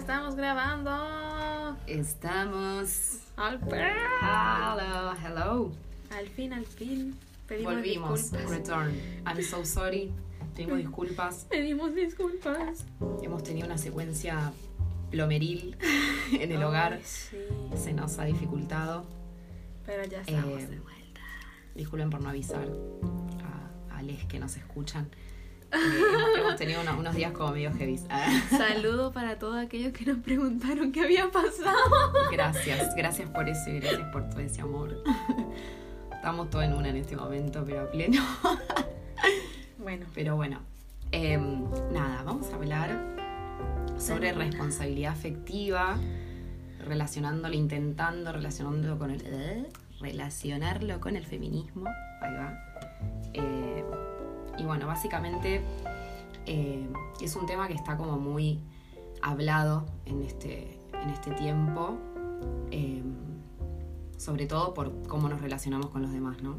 estamos grabando. Estamos. Al. Hello, hello. Al fin, al fin. Pedimos Volvimos. disculpas. Return. I'm so sorry. Pedimos disculpas. Pedimos disculpas. Hemos tenido una secuencia plomeril en el hogar. Sí. Se nos ha dificultado. Pero ya estamos Eh, de vuelta. Disculpen por no avisar a, a les que nos escuchan. Eh, hemos, tenido uno- unos días como medio heavy. Ah, Saludo para todos aquellos que nos preguntaron qué había pasado. Gracias, gracias por eso y gracias por todo ese amor. Estamos todos en una en este momento, pero a pleno. Bueno, Pero bueno, em, nada, vamos a hablar sobre responsabilidad afectiva, relacionándolo, intentando relacionándolo con el eh, relacionarlo con el feminismo. Ahí va. Eh, y bueno, básicamente eh, es un tema que está como muy hablado en este, en este tiempo, eh, sobre todo por cómo nos relacionamos con los demás, ¿no?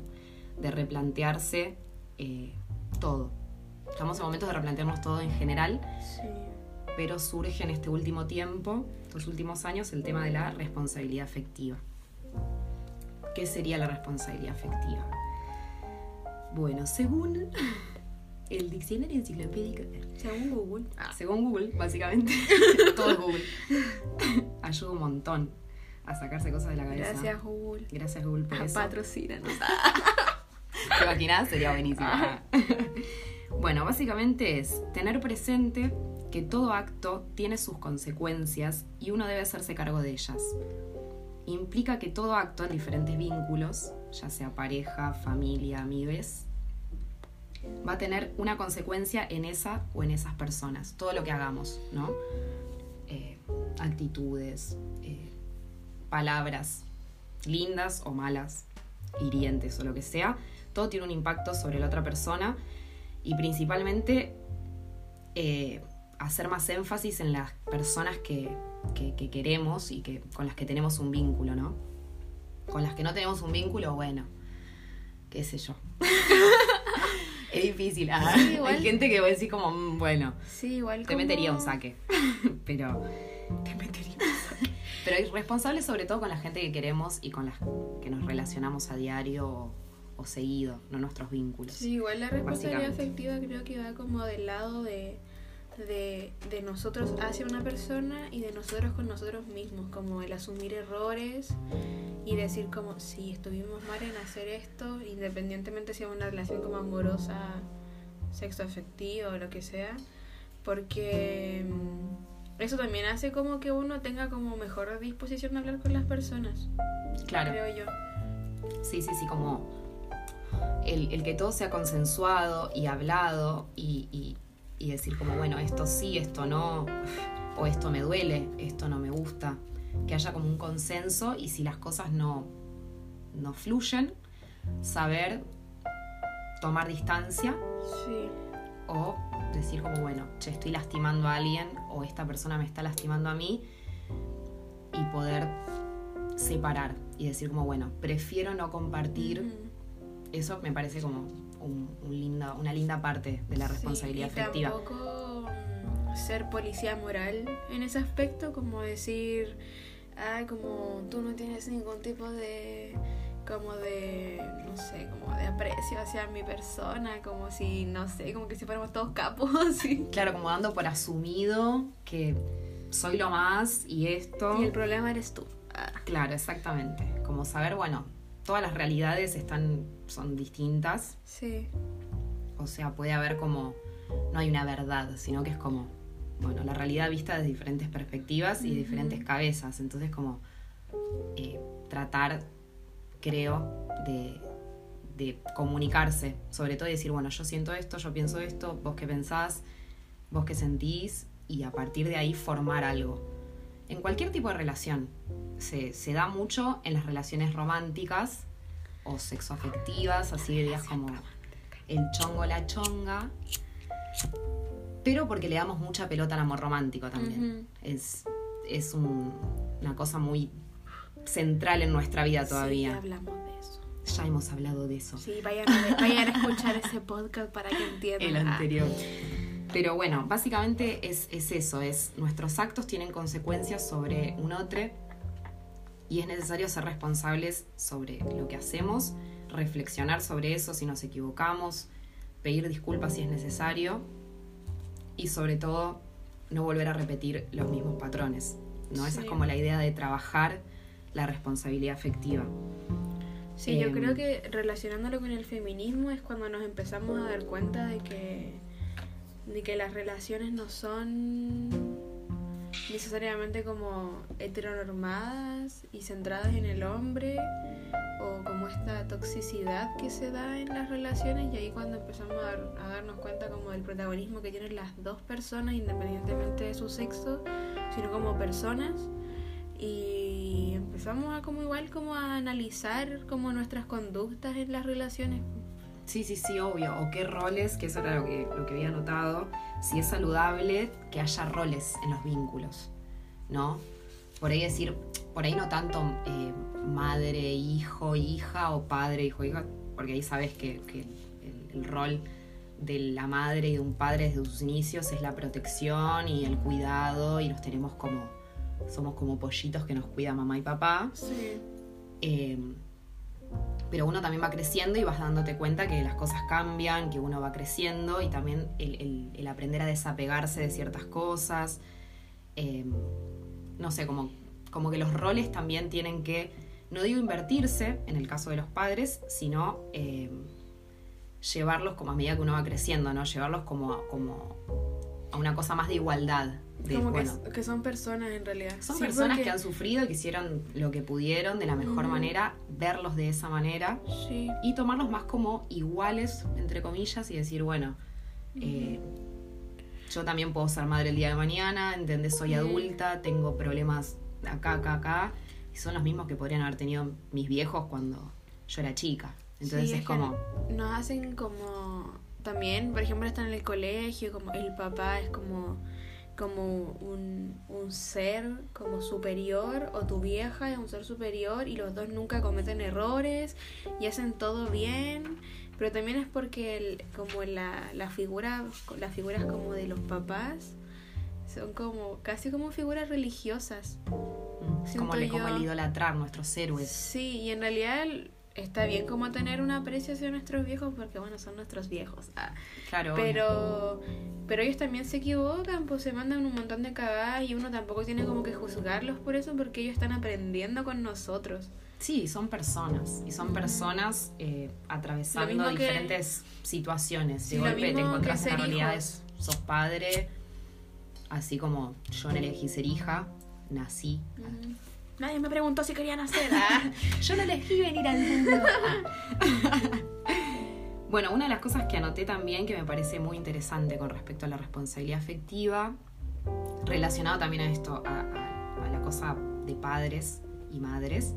De replantearse eh, todo. Estamos en momentos de replantearnos todo en general, sí. pero surge en este último tiempo, estos últimos años, el tema de la responsabilidad afectiva. ¿Qué sería la responsabilidad afectiva? Bueno, según el diccionario enciclopédico, Según Google. Ah, según Google, básicamente, todo es Google, ayuda un montón a sacarse cosas de la cabeza. Gracias, Google. Gracias Google por eso. Patrocínanos. ¿Te imaginas? Sería buenísimo. bueno, básicamente es tener presente que todo acto tiene sus consecuencias y uno debe hacerse cargo de ellas. Implica que todo acto en diferentes vínculos, ya sea pareja, familia, amigues, va a tener una consecuencia en esa o en esas personas. Todo lo que hagamos, ¿no? Eh, actitudes, eh, palabras lindas o malas, hirientes o lo que sea, todo tiene un impacto sobre la otra persona y principalmente eh, hacer más énfasis en las personas que, que- que queremos y que, con las que tenemos un vínculo, ¿no? Con las que no tenemos un vínculo, bueno, qué sé yo. es difícil. ah. Sí, igual. Hay gente que va a decir como, "Mm, bueno, Sí, igual te como- metería un saque. Pero. Te metería un saque. Pero hay responsables sobre todo con la gente que queremos y con las que nos relacionamos a diario o, o seguido, no nuestros vínculos. Sí, igual la responsabilidad afectiva creo que va como del lado de, de, de nosotros hacia una persona y de nosotros con nosotros mismos, como el asumir errores y decir como, sí, estuvimos mal en hacer esto, independientemente si es una relación como amorosa, sexo afectivo o lo que sea, porque mm, eso también hace como que uno tenga como mejor disposición de hablar con las personas, Claro. creo yo. Sí, sí, sí, como el, el que todo sea consensuado y hablado y, y- y decir como, bueno, esto sí, esto no, o esto me duele, esto no me gusta, que haya como un consenso y si las cosas no, no fluyen, saber tomar distancia Sí. o decir como, bueno, che, estoy lastimando a alguien o esta persona me está lastimando a mí y poder separar y decir como, bueno, prefiero no compartir eso me parece como un, una linda parte de la responsabilidad Sí, y afectiva. Tampoco mm, ser policía moral en ese aspecto, como decir, ay, como tú no tienes ningún tipo de como de no sé, como de aprecio hacia mi persona, como si no sé, como que si fuéramos todos capos así. Claro, como dando por asumido que soy lo más y esto. Y el problema eres tú. Ah, Claro, exactamente. Como saber, bueno, todas las realidades están, son distintas. sí. O sea, puede haber como, no hay una verdad, sino que es como, bueno, la realidad vista desde diferentes perspectivas y de diferentes cabezas. Entonces, como eh, tratar, creo, de, de comunicarse, sobre todo y decir, bueno, yo siento esto, yo pienso esto, vos qué pensás, vos qué sentís, y a partir de ahí formar algo. En cualquier tipo de relación. Se, se da mucho en las relaciones románticas o sexoafectivas, así de días como el chongo, la chonga. Pero porque le damos mucha pelota al amor romántico también. Es, es un- una cosa muy central en nuestra vida Sí, todavía. hablamos de eso. ya hemos hablado de eso. Sí, vayan a, vayan a escuchar ese podcast para que entiendan. El Ah, anterior. Pero bueno, básicamente es, es eso, es nuestros actos tienen consecuencias sobre un otro y es necesario ser responsables sobre lo que hacemos, reflexionar sobre eso si nos equivocamos, pedir disculpas si es necesario y sobre todo no volver a repetir los mismos patrones. ¿no? Esa es como la idea de trabajar la responsabilidad afectiva. Sí, yo Em, creo que relacionándolo con el feminismo es cuando nos empezamos a dar cuenta de que, de que las relaciones no son necesariamente como heteronormadas y centradas en el hombre o como esta toxicidad que se da en las relaciones y ahí cuando empezamos a, dar- a darnos cuenta como del protagonismo que tienen las dos personas independientemente de su sexo, sino como personas y empezamos a como igual como a analizar como nuestras conductas en las relaciones. Sí, sí, sí, obvio. O qué roles, que eso era lo que, lo que había notado. Si es saludable que haya roles en los vínculos, ¿no? Por ahí decir, por ahí no tanto eh, madre, hijo, hija o padre, hijo, hija, porque ahí sabes que, que el, el rol de la madre y de un padre desde sus inicios es la protección y el cuidado y nos tenemos como, somos como pollitos que nos cuida mamá y papá. Sí. Eh, pero uno también va creciendo y vas dándote cuenta que las cosas cambian, que uno va creciendo y también el, aprender a desapegarse de ciertas cosas. Eh, no sé, como, como que los roles también tienen que, no digo invertirse en el caso de los padres, sino eh, llevarlos como a medida que uno va creciendo, ¿no? Llevarlos como, como a una cosa más de igualdad. De, como que, bueno, que son personas en realidad. son Sí, personas porque- que han sufrido, que hicieron lo que pudieron de la mejor manera, verlos de esa manera Sí. y tomarlos más como iguales, entre comillas, y decir, bueno, eh, yo también puedo ser madre el día de mañana, ¿entendés? Soy adulta, tengo problemas acá, acá, acá, y son los mismos que podrían haber tenido mis viejos cuando yo era chica. Entonces Sí, es que como, Nos hacen como. También, por ejemplo, están en el colegio, como el papá es como como un, un ser como superior o tu vieja es un ser superior y los dos nunca cometen errores y hacen todo bien pero también es porque el, como la, la figura las figuras como de los papás son como casi como figuras religiosas mm, como, le- como yo- el idolatrar nuestros héroes. Sí, y en realidad está bien como tener un aprecio hacia nuestros viejos porque bueno, son nuestros viejos. Ah, Claro. pero pero ellos también se equivocan, pues se mandan un montón de cagadas y uno tampoco tiene como que juzgarlos por eso porque ellos están aprendiendo con nosotros. Sí, son personas. Y son personas eh, atravesando mismo que- diferentes situaciones. Sí, de lo golpe te encontrás en la ser realidad, hijos. es- sos padre, así como yo no elegí ser hija, nací. Nadie me preguntó si querían hacer. Ah. Yo no elegí venir al mundo. bueno, una de las cosas que anoté también que me parece muy interesante con respecto a la responsabilidad afectiva, relacionado también a esto, a, a- a la cosa de padres y madres,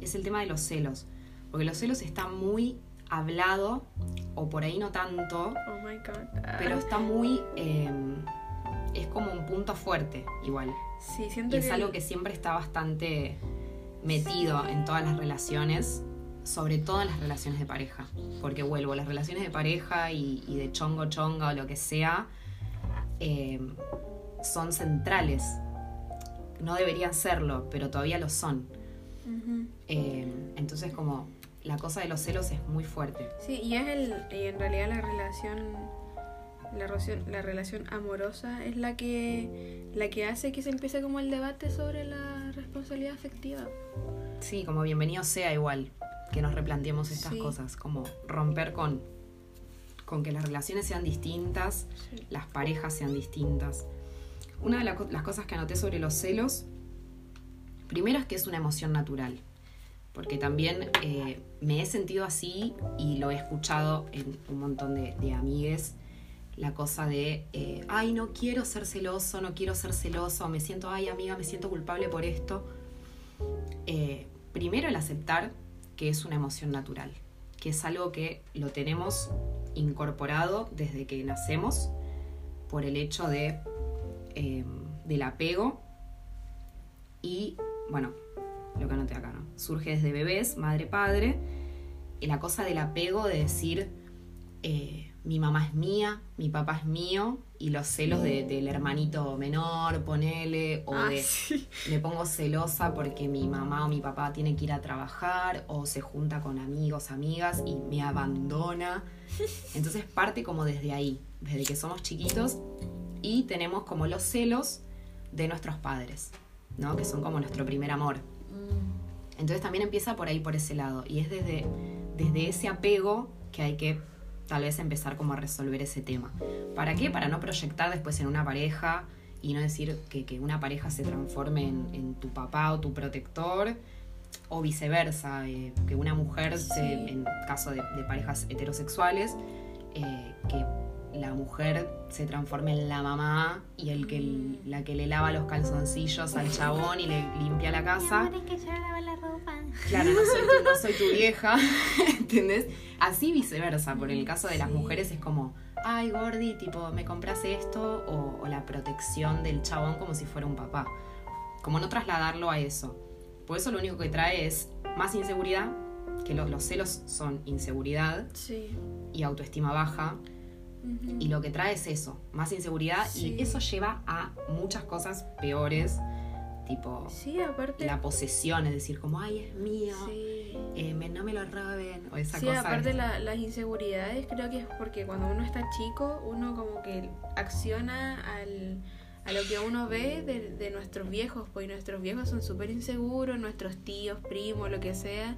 es el tema de los celos. Porque los celos está muy hablado, o por ahí no tanto, Oh my god. Pero está muy... eh, es como un punto fuerte igual. Sí, siento Y es que algo que siempre está bastante metido en todas las relaciones, sobre todo en las relaciones de pareja. Porque vuelvo, las relaciones de pareja y, y de chongo chonga o lo que sea, eh, son centrales. No deberían serlo, pero todavía lo son. Eh, entonces como la cosa de los celos es muy fuerte. Sí, y es el y en realidad la relación la relación la relación amorosa es la que la que hace que se empiece como el debate sobre la responsabilidad afectiva. Sí, como bienvenido sea igual que nos replanteemos estas Sí. cosas, como romper con, con que las relaciones sean distintas, Sí. las parejas sean distintas. Una de la las cosas que anoté sobre los celos, primero es que es una emoción natural, porque también eh, me he sentido así y lo he escuchado en un montón de, de amigues, la cosa de, eh, ay, no quiero ser celoso, no quiero ser celoso, me siento, ay, amiga, me siento culpable por esto. Eh, primero el aceptar que es una emoción natural, que es algo que lo tenemos incorporado desde que nacemos por el hecho de, eh, del apego y, bueno, lo que anoté acá, ¿no? Surge desde bebés, madre, padre, y la cosa del apego de decir, mi mamá es mía, mi papá es mío, y los celos de- del hermanito menor, ponele, o Ah, de sí. me pongo celosa porque mi mamá o mi papá tiene que ir a trabajar, o se junta con amigos, amigas, y me abandona. Entonces parte como desde ahí, desde que somos chiquitos, y tenemos como los celos de nuestros padres, ¿no? Que son como nuestro primer amor. Mm, Entonces también empieza por ahí, por ese lado. Y es desde, desde ese apego que hay que tal vez empezar como a resolver ese tema. ¿Para qué? Para no proyectar después en una pareja y no decir que, que una pareja se transforme en, en tu papá o tu protector o viceversa, eh, que una mujer, se, en caso de, de parejas heterosexuales, eh, que la mujer se transforme en la mamá y el que Mm. la que le lava los calzoncillos al chabón y le limpia la casa. que yo lavo la ropa. Claro, no soy tu, no soy tu vieja, ¿entendés? Así viceversa, por el caso de las Sí. mujeres es como, ay Gordi, tipo, me compras esto, o, o la protección del chabón como si fuera un papá. Como no trasladarlo a eso. Por eso lo único que trae es más inseguridad, que lo- los celos son inseguridad Sí. y autoestima baja, Ujú. y lo que trae es eso, más inseguridad, Sí. y eso lleva a muchas cosas peores, tipo Sí, aparte. la posesión, es decir, como, ay, es mío. Sí. eh, me- no me lo roben o esa Sí, cosa. aparte la- las inseguridades creo que es porque cuando uno está chico, uno como que acciona al, a lo que uno ve de, de nuestros viejos, pues nuestros viejos son súper inseguros, nuestros tíos, primos, lo que sea.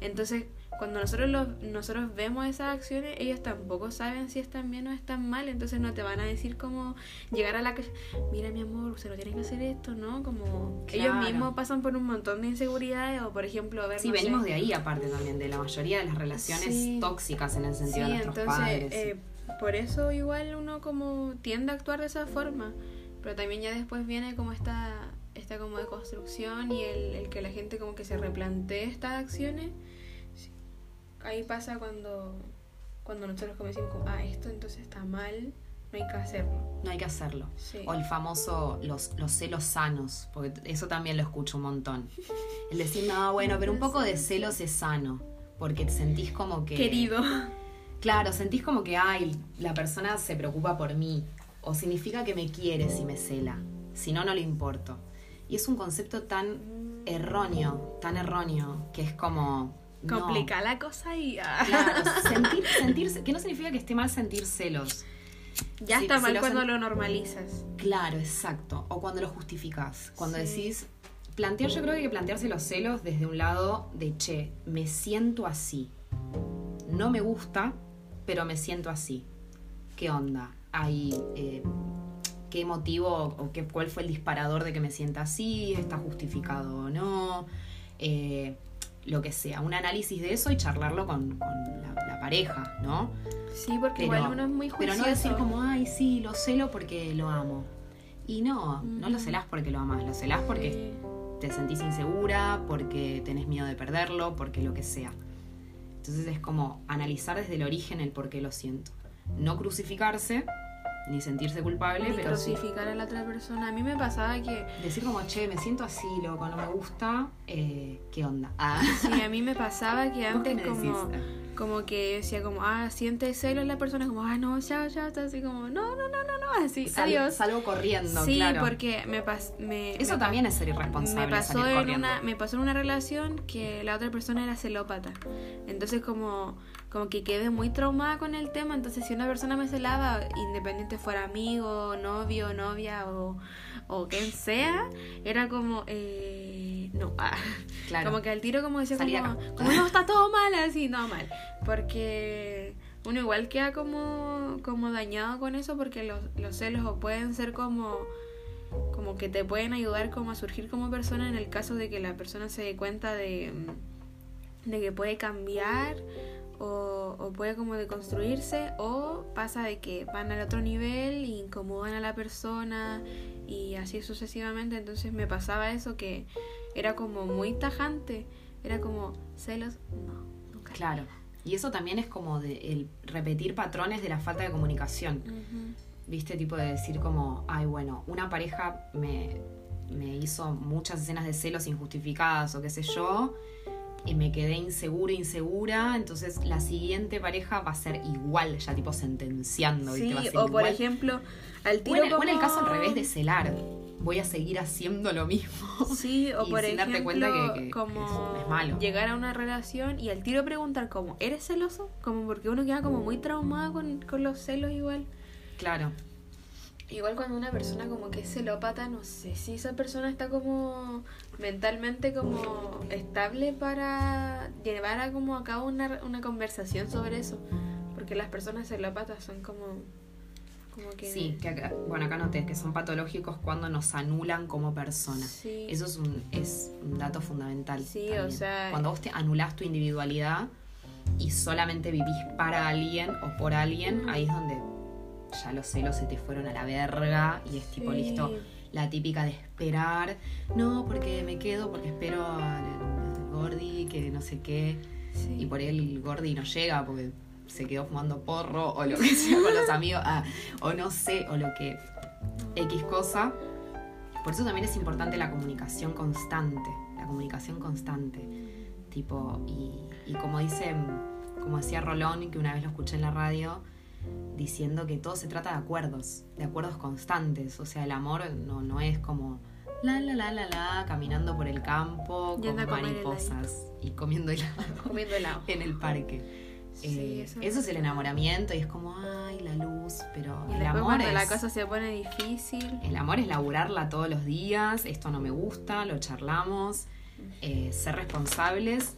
Entonces, cuando nosotros los, nosotros vemos esas acciones, ellos tampoco saben si están bien o están mal, entonces no te van a decir como llegar a la calle, mira mi amor, usted no tiene que hacer esto, ¿no? Como ellos mismos pasan por un montón de inseguridades o por ejemplo, ver, Sí, no sé, venimos de ahí aparte también, de la mayoría de las relaciones Sí. tóxicas en el Sí, sentido de nuestros entonces padres. eh, por eso igual uno como tiende a actuar de esa forma, pero también ya después viene como esta, esta como deconstrucción y el, el que la gente como que se replantee estas acciones. Ahí pasa cuando, cuando nosotros como decimos como, ah, esto entonces está mal, no hay que hacerlo. No hay que hacerlo. Sí. O el famoso, los, los celos sanos, porque eso también lo escucho un montón. El decir, no, bueno, pero un poco de celos es sano, porque te sentís como que... Querido. Claro, sentís como que, ay, la persona se preocupa por mí, o significa que me quiere si me cela, si no, no le importo. Y es un concepto tan erróneo, tan erróneo, que es como... no. Complica la cosa y ah, Claro, sentir, sentirse, que no significa que esté mal sentir celos. ya está mal cuando lo normalizas. Claro, exacto. O cuando lo justificás. Cuando Sí. decís. Plantear, yo creo que hay que plantearse los celos desde un lado de che, me siento así. No me gusta, pero me siento así. ¿Qué onda? Hay. eh, ¿Qué motivo o qué, cuál fue el disparador de que me sienta así? ¿Está justificado o no? Eh, lo que sea. Un análisis de eso y charlarlo con, con la, la pareja, ¿no? Sí, porque Pero- igual uno es muy Pero juicioso. no decir como, ay, sí, lo celo porque lo amo. Y no, no lo celás porque lo amas, lo celás porque Sí. te sentís insegura, porque tenés miedo de perderlo, porque lo que sea. Entonces es como analizar desde el origen el por qué lo siento. No crucificarse, ni sentirse culpable, Ni pero sí crucificar a la otra persona. A mí me pasaba que, decir como, che, me siento así, loco, no me gusta, eh, ¿qué onda? Ah, sí, a mí me pasaba que ¿vos qué antes como, decís? como que decía como, ah, siente celos la persona, como, ah, no, ya, ya, está así como, no, no, no, no, no, así, Sal- adiós. Salgo corriendo, sí, claro. porque me pasó, me, Eso me, también es ser irresponsable. me pasó salir en corriendo. una, me pasó en una relación que la otra persona era celópata. Entonces como, como que quedé muy traumada con el tema. Entonces si una persona me celaba, independiente fuera amigo, novio, novia o, o quien sea, era como, eh, no, ah. Claro. como que al tiro como decía Salí de como, acá. como no está todo mal así, no mal, porque uno igual queda como, como dañado con eso porque los, los celos o pueden ser como como que te pueden ayudar como a surgir como persona en el caso de que la persona se dé cuenta de, de que puede cambiar o, o puede como deconstruirse o pasa de que van al otro nivel y incomodan a la persona y así sucesivamente entonces me pasaba eso que era como muy tajante era como celos no nunca Claro. Y eso también es como de el repetir patrones de la falta de comunicación. ¿Viste? Tipo de decir como, ay, bueno, una pareja me, me hizo muchas escenas de celos injustificadas o qué sé yo, y me quedé insegura, insegura, entonces la siguiente pareja va a ser igual, ya tipo sentenciando. Sí, ¿viste? Va a ser o por igual. ejemplo, al O tiro o en el caso al revés de celar, voy a seguir haciendo lo mismo. Sí, o y por sin ejemplo, darte cuenta que- que como es- es malo. llegar a una relación y al tiro preguntar como, ¿eres celoso? Como porque uno queda como muy traumado con, con los celos igual. Claro. Igual cuando una persona como que es celópata, no sé si esa persona está como mentalmente como estable para llevar a como a cabo una, una conversación sobre eso. Porque las personas celópatas son como... como que... Sí, que acá- bueno, acá noté que son patológicos cuando nos anulan como persona. Sí. Eso es un, es un dato fundamental. Sí, o también. sea- Cuando vos te anulás tu individualidad y solamente vivís para alguien o por alguien, Mm. ahí es donde ya los celos se te fueron a la verga y es tipo Sí. listo. La típica de esperar, no, porque me quedo, porque espero al al Gordi, que no sé qué. Sí. Y por él el Gordi no llega porque se quedó fumando porro o lo que sea con los amigos, ah, o no sé, o lo que X cosa. Por eso también es importante la comunicación constante, la comunicación constante. Tipo, y, y como dice, como decía Rolón, que una vez lo escuché en la radio, diciendo que todo se trata de acuerdos, de acuerdos constantes. O sea, el amor no, no es como la la la la la caminando por el campo con mariposas y comiendo helado Comiendo helado. en el parque. Sí, Eh, eso eso, es el enamoramiento y es como, ay, la luz, pero Y el amor cuando es... la cosa se pone difícil. El amor es laburarla todos los días, esto no me gusta, lo charlamos, eh, ser responsables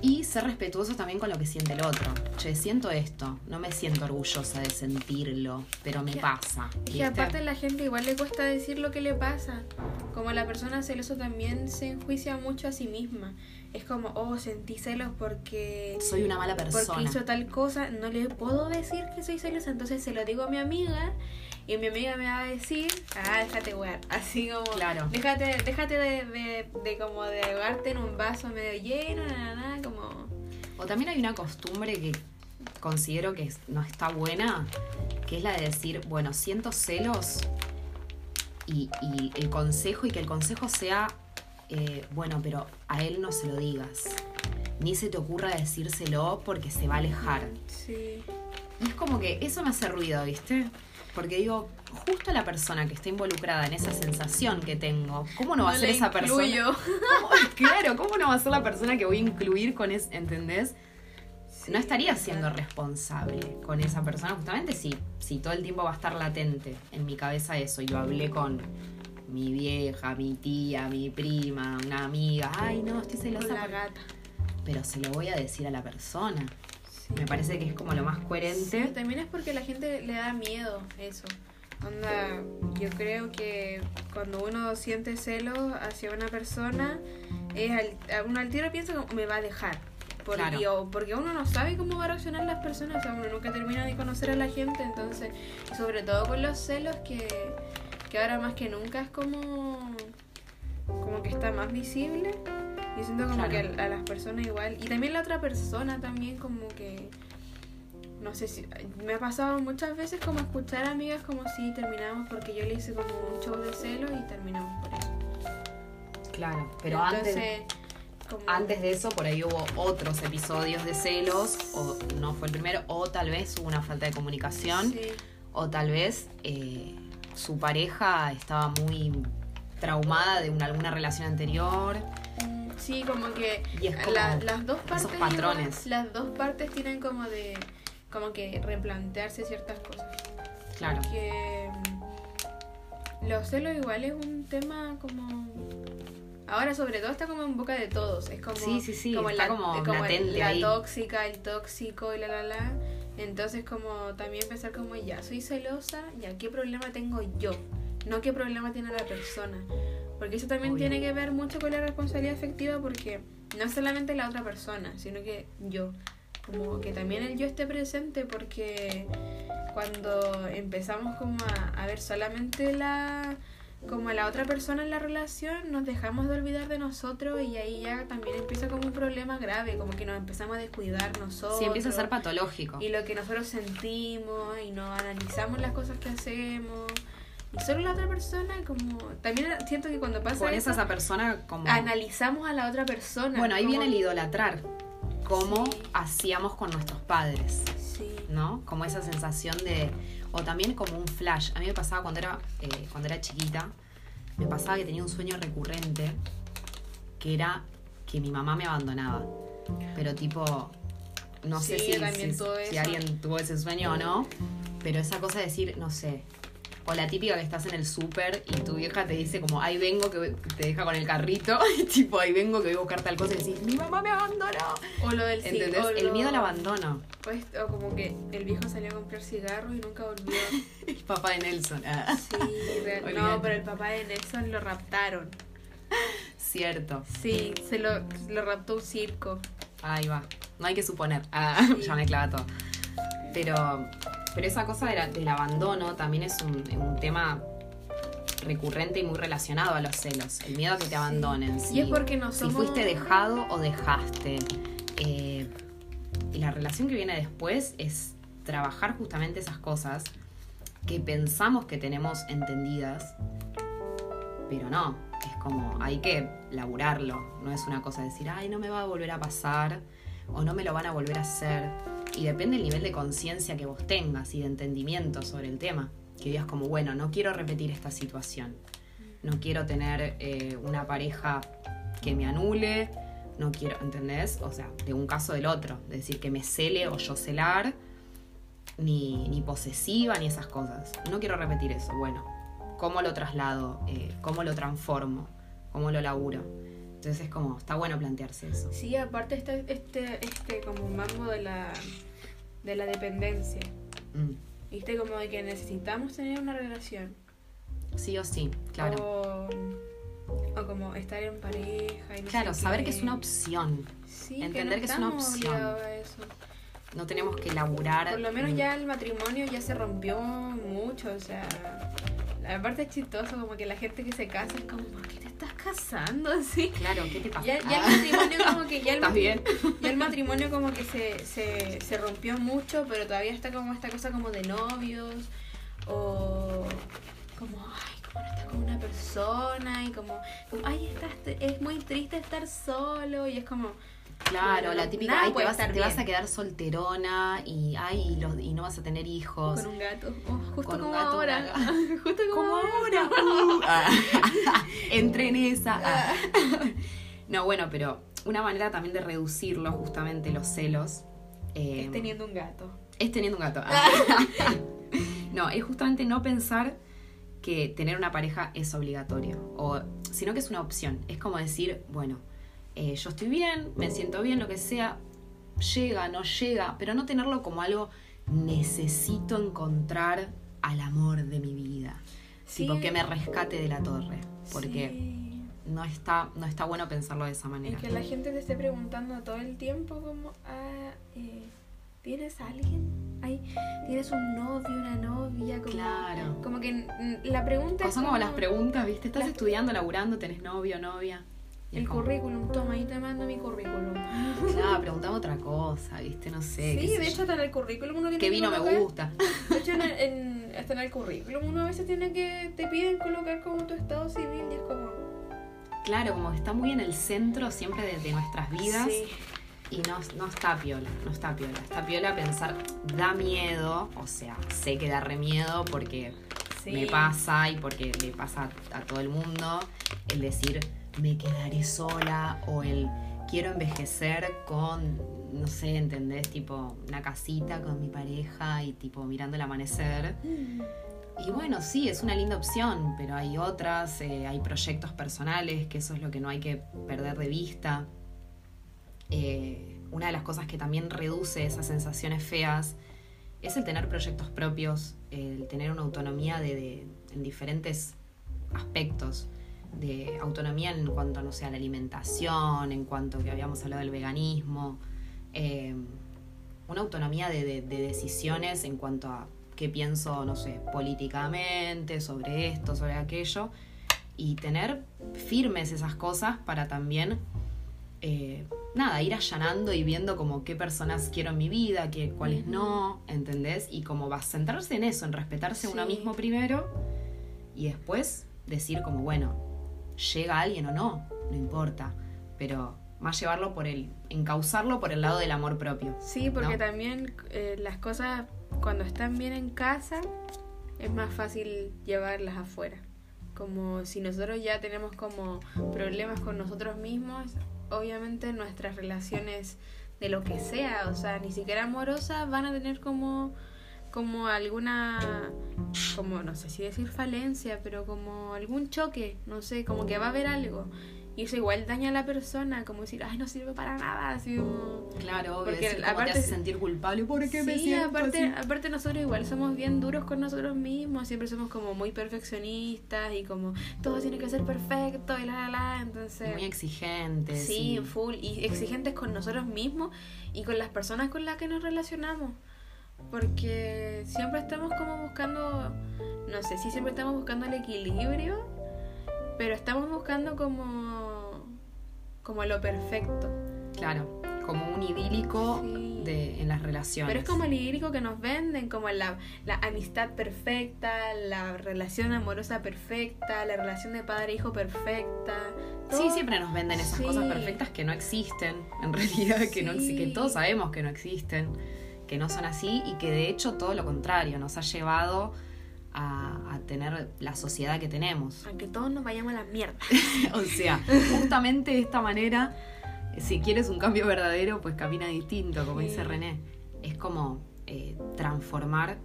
y ser respetuosos también con lo que siente el otro. Che, siento esto, no me siento orgullosa de sentirlo, pero me Que- pasa. ¿viste? aparte a la gente igual le cuesta decir lo que le pasa. Como la persona celosa también se enjuicia mucho a sí misma. Es como, oh, sentí celos porque... Soy una mala Porque persona. hizo tal cosa, no le puedo decir que soy celosa, entonces se lo digo a mi amiga y mi amiga me va a decir, ah, déjate wear, así como, Claro. déjate, déjate de, de, de como de ahogarte en un vaso medio lleno, nada, nada, como, O también hay una costumbre que considero que no está buena, que es la de decir, bueno, siento celos y, y el consejo, y que el consejo sea, eh, bueno, pero a él no se lo digas. Ni se te ocurra decírselo porque se va a alejar. sí, Y es como que eso me hace ruido, ¿viste? Porque digo, justo la persona que está involucrada en esa sensación que tengo, ¿cómo no va a ser esa persona? ¿Cómo- claro, ¿cómo no va a ser la persona que voy a incluir con eso? ¿Entendés? Sí, no estaría siendo responsable con esa persona, justamente si, si todo el tiempo va a estar latente en mi cabeza eso. Yo hablé con mi vieja, mi tía, mi prima, una amiga, ay no, estoy celosa, la por-". gata. pero se lo voy a decir a la persona. Sí. Me parece que es como lo más Sí, coherente. también es porque la gente le da miedo eso. Onda, yo creo que cuando uno siente celos hacia una persona, es al, uno al tiro piensa como me va a dejar. Porque, Claro. o porque uno no sabe cómo va a reaccionar las personas, o sea, uno nunca termina de conocer a la gente, entonces, sobre todo con los celos que, que ahora más que nunca es como, como que está más visible. Yo siento como Claro. que a, a las personas igual, y también la otra persona también como que no sé si me ha pasado muchas veces como escuchar a amigas como si terminamos porque yo le hice como un show de celos y terminamos por eso. Claro, pero Entonces, antes, como antes de eso, por ahí hubo otros episodios de celos, o no fue el primero, o tal vez hubo una falta de comunicación. sí, O tal vez eh, su pareja estaba muy traumada de una, alguna relación anterior. Sí, como que Y es como la- las dos partes esos patrones. igual- las dos partes tienen como de como que replantearse ciertas cosas. Claro. Que mm, los celos igual es un tema como ahora sobre todo está como en boca de todos es como Sí, sí, sí, como está la, como la tóxica el tóxico y la la la entonces como también pensar como ya soy celosa ya qué problema tengo yo no qué problema tiene la persona porque eso también Obvio. tiene que ver mucho con la responsabilidad afectiva porque no es solamente la otra persona sino que yo como que también el yo esté presente porque cuando empezamos como a, a ver solamente la como a la otra persona en la relación nos dejamos de olvidar de nosotros y ahí ya también empieza como un problema grave como que nos empezamos a descuidar nosotros Sí, empieza a ser patológico. y lo que nosotros sentimos y no analizamos las cosas que hacemos solo la otra persona, como. También siento que cuando pasa. Pones eso, a esa persona como. analizamos a la otra persona. Bueno, ahí como- viene el idolatrar. Como Sí. hacíamos con nuestros padres. Sí. ¿no? Como esa sensación de. O también como un flash. A mí me pasaba cuando era, eh, cuando era chiquita, me pasaba que tenía un sueño recurrente que era que mi mamá me abandonaba. Pero tipo. No sé si, si- alguien tuvo ese sueño o no. Pero esa cosa de decir, no sé. O la típica que estás en el súper y tu vieja te dice como, ahí vengo, que te deja con el carrito. Y tipo, ahí vengo que voy a buscar tal cosa y decís, mi mamá me abandonó. O lo del ci- ¿Entendés? o El lo- miedo al abandono. pues, o como que el viejo salió a comprar cigarros y nunca volvió. El papá de Nelson. ah. Sí, real- no, pero el papá de Nelson lo raptaron. Cierto. Sí, se lo, lo raptó un circo. Ahí va. No hay que suponer. Ah, Sí. ya me clava todo. Pero, pero esa cosa de la- del abandono también es un, un tema recurrente y muy relacionado a los celos. El miedo a que te abandonen. Y es porque no si somos- fuiste dejado o dejaste. Eh, y la relación que viene después es trabajar justamente esas cosas que pensamos que tenemos entendidas, pero no. Es como, hay que laburarlo. No es una cosa de decir, ay, no me va a volver a pasar o no me lo van a volver a hacer. Y depende del nivel de conciencia que vos tengas y de entendimiento sobre el tema. Que digas como, bueno, no quiero repetir esta situación. No quiero tener eh, una pareja que me anule. No quiero, ¿entendés? O sea, de un caso del otro. De decir que me cele o yo celar. Ni, ni posesiva, ni esas cosas. No quiero repetir eso. Bueno, ¿cómo lo traslado? Eh, ¿Cómo lo transformo? ¿Cómo lo laburo? Entonces es como, está bueno plantearse eso. Sí, aparte está este, este como mambo de la, de la dependencia. Mm. ¿Viste? Como de que necesitamos tener una relación. Sí o sí, claro. O, o como estar en pareja. Y no Claro, sé saber qué. que es una opción. Sí, entender que, que no es una opción. a eso. No tenemos que laburar. Por lo menos ya el matrimonio ya se rompió mucho, o sea, la parte es chistoso, como que la gente que se casa es como, ¿por qué te estás casando así? Claro, ¿qué te pasa? Ya, ya el matrimonio como que ya el, ya el matrimonio como que se, se, se rompió mucho, pero todavía está como esta cosa como de novios o como, ay, como no estás con una persona y como, como, ay, estás, es muy triste estar solo y es como, Claro, la típica, nada ay, te, vas, te a quedar solterona y, ay, y, los- y no vas a tener hijos. con un gato, oh, justo Con un como gato, ahora, justo como, Como ahora. ahora. uh, ah. Entré en esa. ah. No, bueno, pero una manera también de reducirlo, justamente los celos. eh, Es teniendo un gato. Es teniendo un gato. Ah. no, es justamente no pensar que tener una pareja es obligatorio, o, sino que es una opción. Es como decir, bueno, eh, yo estoy bien, me siento bien, lo que sea, llega, no llega, pero no tenerlo como algo necesito encontrar al amor de mi vida. Tipo, que me rescate de la torre. Porque Sí. no, está, no está bueno pensarlo de esa Y manera. que la gente te esté preguntando todo el tiempo como, ah, eh, ¿tienes a alguien? Ay, ¿Tienes un novio, una novia? Como, Claro. Como que la pregunta es Son como las preguntas, ¿viste? ¿Estás Las- estudiando, laburando, tenés novio, novia? El currículum, toma, ahí te mando mi currículum. Claro, preguntame otra cosa, ¿viste? No sé. Sí, de yo. hecho hasta en el currículum uno tiene ¿Qué que vino me gusta? De hecho, en el- en- hasta en el currículum uno a veces tiene que, te piden colocar como tu estado civil y es como... Claro, como que está muy en el centro siempre de, de nuestras vidas Sí. y no, no está piola, no está piola. Está piola pensar, da miedo, o sea, sé que da re miedo porque Sí. me pasa y porque le pasa a, a todo el mundo, el decir, me quedaré sola o el quiero envejecer con, no sé, ¿entendés? Tipo, una casita con mi pareja y tipo mirando el amanecer. Y bueno, sí, es una linda opción, pero hay otras, eh, hay proyectos personales, que eso es lo que no hay que perder de vista. Eh, una de las cosas que también reduce esas sensaciones feas es el tener proyectos propios, el tener una autonomía de, de- en diferentes aspectos, de autonomía en cuanto, no sé, a la alimentación, en cuanto que habíamos hablado del veganismo, eh, una autonomía de, de- de decisiones en cuanto a qué pienso, no sé, políticamente, sobre esto, sobre aquello, y tener firmes esas cosas para también, eh, nada, ir allanando y viendo como qué personas quiero en mi vida, qué, cuáles no, ¿entendés? Y como va a centrarse en eso, en respetarse uno mismo primero y después decir como, bueno, llega alguien o no, no importa, pero más llevarlo por el, encauzarlo por el lado del amor propio. Sí, porque también eh, las cosas cuando están bien en casa es más fácil llevarlas afuera. Como si nosotros ya tenemos como problemas con nosotros mismos, obviamente nuestras relaciones de lo que sea, o sea, ni siquiera amorosas, van a tener como como alguna como no sé si decir falencia, pero como algún choque, no sé, como que va a haber algo. Y eso igual daña a la persona, como decir, ay, no sirve para nada, así como... Claro, porque aparte, te hace sentir culpable me siento aparte, aparte nosotros igual somos bien duros con nosotros mismos, siempre somos como muy perfeccionistas y como todo tiene que ser perfecto y la la la, entonces... Muy exigentes. Sí, full, y exigentes con nosotros mismos y con las personas con las que nos relacionamos. Porque siempre estamos como buscando, no sé si siempre estamos buscando el equilibrio, pero estamos buscando como como lo perfecto. Claro, como un idílico de, en las relaciones. Pero es como el idílico que nos venden, como la, la amistad perfecta, la relación amorosa perfecta, la relación de padre-hijo perfecta. Sí, siempre nos venden esas cosas perfectas que no existen, en realidad, que, no, que todos sabemos que no existen, que no son así y que de hecho todo lo contrario, nos ha llevado a, tener la sociedad que tenemos. Aunque todos nos vayamos a la mierda. o sea, justamente de esta manera, si quieres un cambio verdadero, pues camina distinto, como dice René. Es como eh, transformar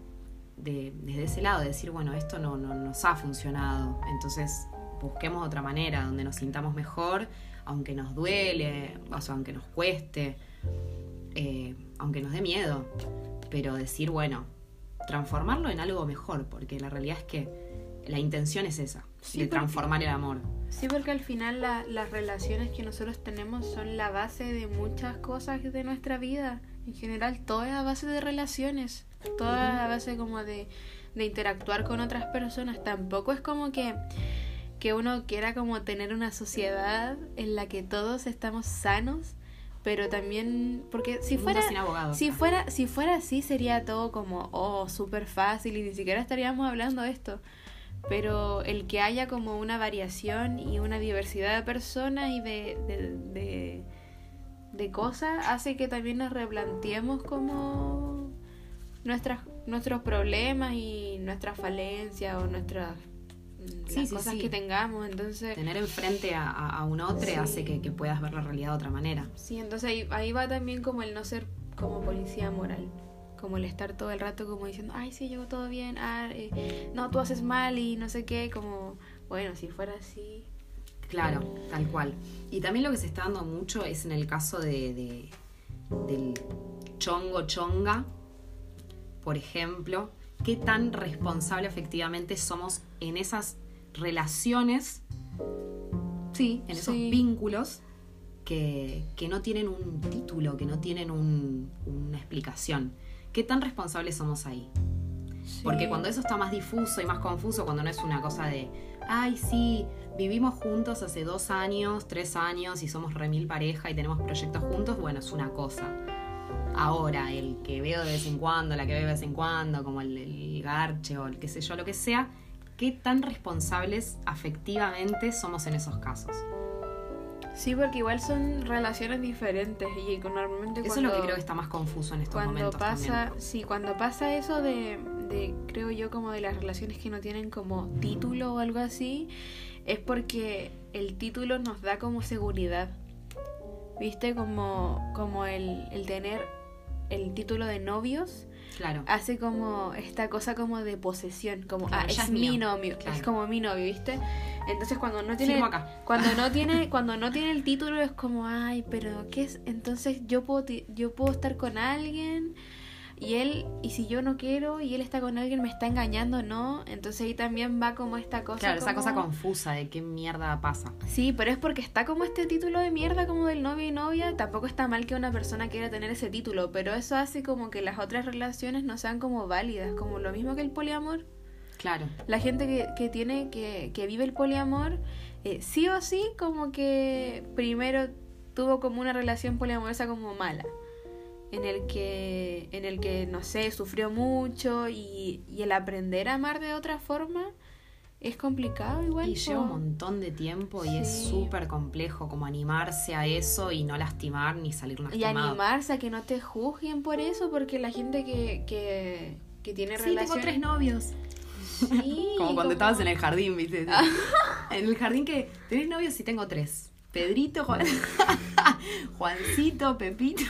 desde ese lado, decir, bueno, esto no, nos ha funcionado, entonces busquemos otra manera donde nos sintamos mejor, aunque nos duele, o sea, aunque nos cueste, eh, aunque nos dé miedo, pero decir, bueno, transformarlo en algo mejor, porque la realidad es que la intención es esa, de transformar el amor. Sí, porque al final las relaciones que nosotros tenemos son la base de muchas cosas de nuestra vida. En general, todo es a base de relaciones, toda es a base como de, de interactuar con otras personas. Tampoco es como que que uno quiera como tener una sociedad en la que todos estamos sanos pero también porque si fuera si fuera si fuera así sería todo como oh súper fácil y ni siquiera estaríamos hablando de esto. Pero el que haya como una variación y una diversidad de personas y de, de, de, de cosas hace que también nos replanteemos como nuestras nuestros problemas y nuestras falencias o nuestras las cosas que tengamos, entonces... Tener enfrente a, a un otro hace que, puedas ver la realidad de otra manera. Sí, entonces ahí, va también como el no ser como policía moral, como el estar todo el rato como diciendo, ay, sí, llegó todo bien, ah, eh, no, tú haces mal y no sé qué, como, bueno, si fuera así... Claro, tal cual. Y también lo que se está dando mucho es en el caso de, de del chongo chonga, por ejemplo, qué tan responsable efectivamente somos en esas relaciones, sí, en esos vínculos que, no tienen un título, que no tienen una explicación. ¿Qué tan responsables somos ahí? Porque cuando eso está más difuso y más confuso, cuando no es una cosa de, ay, sí, vivimos juntos hace dos años, tres años y somos remil pareja y tenemos proyectos juntos, bueno, es una cosa ahora, el que veo de vez en cuando, la que veo de vez en cuando, como el, garche o el que sé yo, lo que sea, ¿qué tan responsables afectivamente somos en esos casos? Sí, porque igual son relaciones diferentes y normalmente Eso es lo que creo que está más confuso en estos cuando momentos pasa, Sí, cuando pasa eso de, de, creo yo, como de las relaciones que no tienen como título o algo así, es porque el título nos da como seguridad. ¿Viste? Como, como el, el tener el título de novios, claro. hace como esta cosa como de posesión, como ah, es, mi novio, es como mi novio, ¿viste? Entonces cuando no tiene cuando no tiene cuando no tiene el título es como, ay, pero ¿qué es? Entonces yo puedo yo puedo estar con alguien y él, y si yo no quiero y él está con alguien, me está engañando, ¿no? Entonces ahí también va como esta cosa. Claro, esa cosa confusa de qué mierda pasa. Sí, pero es porque está como este título de mierda como del novio y novia. Tampoco está mal que una persona quiera tener ese título, pero eso hace como que las otras relaciones no sean como válidas, como lo mismo que el poliamor. Claro. La gente que, que tiene, que, que vive el poliamor, eh, sí o sí, como que primero tuvo como una relación poliamorosa como mala en el que, en el que no sé, sufrió mucho y, y el aprender a amar de otra forma es complicado igual. Y lleva un montón de tiempo y es súper complejo como animarse a eso y no lastimar ni salir Y lastimado. animarse a que no te juzguen por eso, porque la gente que, que, que tiene Sí, tengo tres novios. Sí, Como cuando como- estabas en el jardín, ¿viste? en el jardín que tenés novios y tengo tres. Pedrito, Juan... Juancito, Pepito.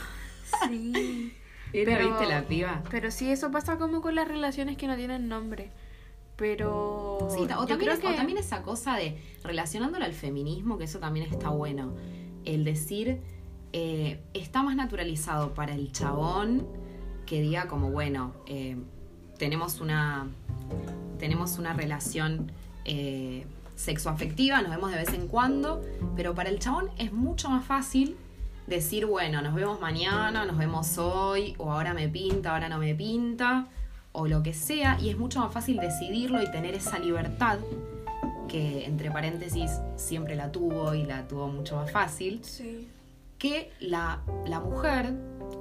Sí. Era, Pero- ¿viste la piba? Pero sí, eso pasa como con las relaciones que no tienen nombre. Pero... Sí, o, también o también esa cosa de relacionándolo al feminismo, que eso también está bueno. El decir, eh, está más naturalizado para el chabón que diga como, bueno, eh, tenemos una tenemos una relación eh, sexoafectiva, nos vemos de vez en cuando, pero para el chabón es mucho más fácil decir, bueno, nos vemos mañana, nos vemos hoy, o ahora me pinta, ahora no me pinta, o lo que sea, y es mucho más fácil decidirlo y tener esa libertad que, entre paréntesis, siempre la tuvo y la tuvo mucho más fácil, Sí. que la, la mujer,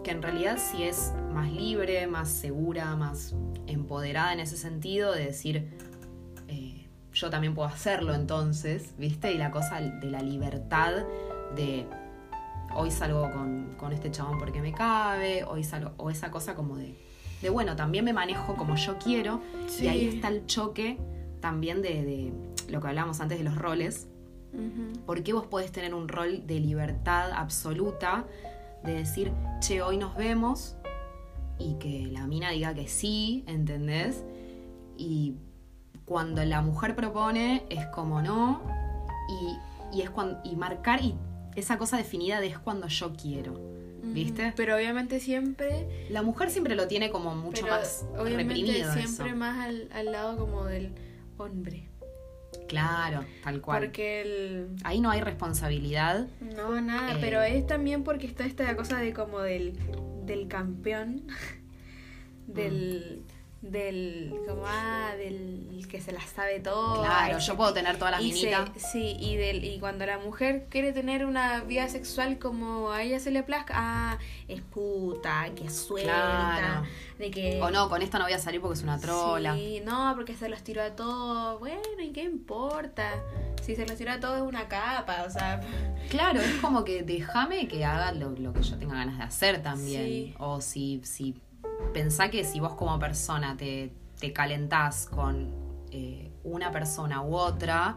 que en realidad sí es más libre, más segura, más empoderada en ese sentido, de decir, eh, yo también puedo hacerlo entonces, ¿viste? Y la cosa de la libertad de hoy salgo con, con este chabón porque me cabe, hoy salgo, o esa cosa como de, de bueno, también me manejo como yo quiero, Sí. y ahí está el choque también de, de lo que hablábamos antes de los roles, Ujú. ¿Por qué vos podés tener un rol de libertad absoluta de decir, che, hoy nos vemos? Y que la mina diga que sí, ¿entendés? Y cuando la mujer propone es como no, y, y es cuando, y marcar, y esa cosa definida de es cuando yo quiero, ¿viste? Ujú. Pero obviamente siempre... La mujer siempre lo tiene como mucho pero más obviamente reprimido. siempre eso. más al, al lado como del hombre. Claro, tal cual. Porque el... Ahí no hay responsabilidad. No, nada, Eh. pero es también porque está esta cosa de como del, del campeón, del, del, como, ah, del que se las sabe todo. Claro, yo puedo tener todas las y se- minitas. sí, y, del, y cuando la mujer quiere tener una vida sexual como a ella se le plazca, ah, es puta, que suelta, Claro. de que... O no, con esta no voy a salir porque es una trola. Sí, no, porque se los tiró a todos. Bueno, ¿y qué importa? Si se los tiró a todos es una capa, o sea... Claro, es como que déjame que haga lo, lo que yo tenga ganas de hacer también. Sí. O si, si pensá que si vos como persona te, te calentás con eh, una persona u otra,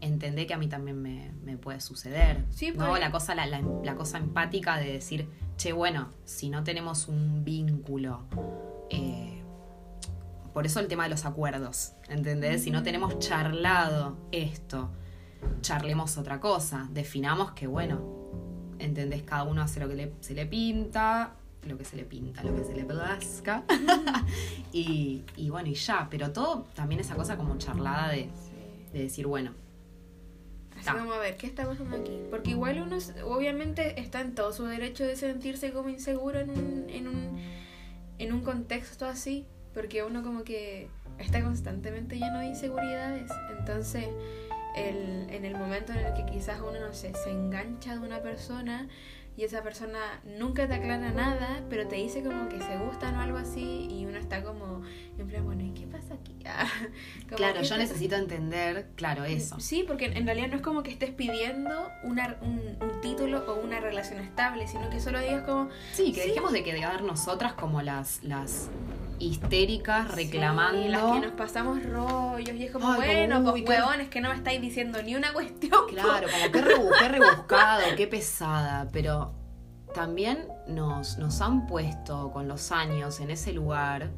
entendé que a mí también me, me puede suceder. Sí, ¿no? La cosa, la, la- la cosa empática de decir, che, bueno, si no tenemos un vínculo. eh, por eso el tema de los acuerdos, ¿entendés? Si no tenemos charlado esto, charlemos otra cosa, definamos que, bueno, ¿entendés? Cada uno hace lo que le- se le pinta, lo que se le pinta, lo que se le plazca, y, y bueno, y ya, pero todo también esa cosa como charlada de, de decir, bueno, Así como a ver, ¿qué está pasando aquí? Porque igual uno obviamente está en todo su derecho de sentirse como inseguro en un, en un, en un contexto así, porque uno como que está constantemente lleno de inseguridades. Entonces, el, en el momento en el que quizás uno, no sé, se engancha de una persona y esa persona nunca te aclara nada, pero te dice como que se gustan o algo así y uno está como en plan, bueno, ¿y qué pasa aquí? Ah, como, claro, ¿qué yo necesito entender, claro, eso. Sí, porque en realidad no es como que estés pidiendo una, un, un título o una relación estable, sino que solo digas como... Sí, que Sí. dejemos de quedar nosotras como las, las histéricas reclamando. "Sí, las que nos pasamos rollos y es como, Ay, como, bueno, uy, pues huevones que no me estáis diciendo ni una cuestión. Claro, como qué, rebu- qué rebuscado, qué pesada, pero también nos, nos han puesto con los años en ese lugar